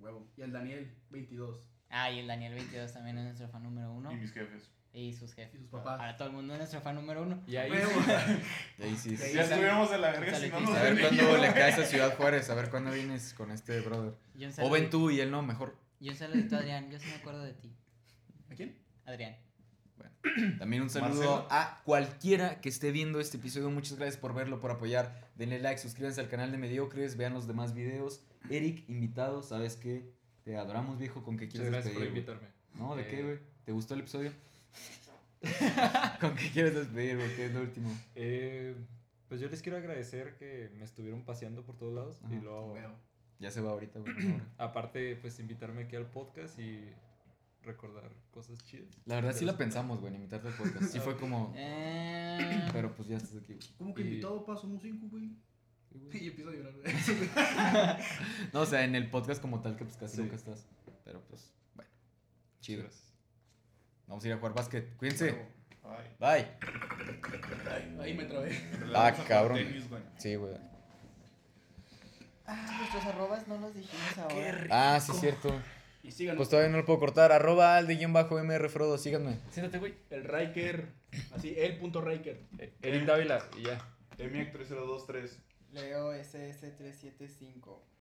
Huevo. Y el Daniel, 22. Ah, y el Daniel 22 también es nuestro fan número uno. Y mis jefes. Y sus jefes. Y sus papás. Para todo el mundo es nuestro fan número uno. Y ahí sí. Ahí Ya estuvimos de la verga si no nos A ver cuándo le caes a Ciudad Juárez, a ver cuándo vienes con este brother. O ven tú y él no, mejor. y un saludito a Adrián, yo sí me acuerdo de ti. ¿A quién? Adrián. También un saludo Marcelo. a cualquiera que esté viendo este episodio. Muchas gracias por verlo, por apoyar. Denle like, suscríbanse al canal de Mediocres, vean los demás videos. Eric, invitado, ¿sabes qué? Te adoramos, viejo. ¿Con qué Muchas quieres gracias por despedir? invitarme. No, ¿de qué, Eh, güey? ¿Te gustó el episodio? ¿Con qué quieres despedir? ¿Qué es lo último? Eh, pues yo les quiero agradecer que me estuvieron paseando por todos lados y luego. Ya se va ahorita, güey. aparte, pues invitarme aquí al podcast y recordar cosas chidas. La verdad sí la pensamos, güey, en invitarte al podcast. Sí fue como... Eh, Pero pues ya estás aquí, güey. ¿Cómo que Y- invitado pa? Somos cinco, güey. Y empiezo a llorar, güey. No, o sea, en el podcast como tal que pues casi Sí. nunca estás. Pero pues, bueno. Chido. Gracias. Vamos a ir a jugar básquet. Cuídense. Ay, Bye. Ahí me trabé. Ah, cabrón. tenis, güey. Sí, güey. ah, nuestros arrobas no los dijimos ahora. Ah, sí, cierto. Y síganos. Pues todavía no lo puedo cortar. Arroba al de guion bajo MR Frodo. Síganme. Siéntate, güey. El Riker. Así, el punto Riker. Eh, Eric Dávila y ya. EMIAC 3023. Leo SS375.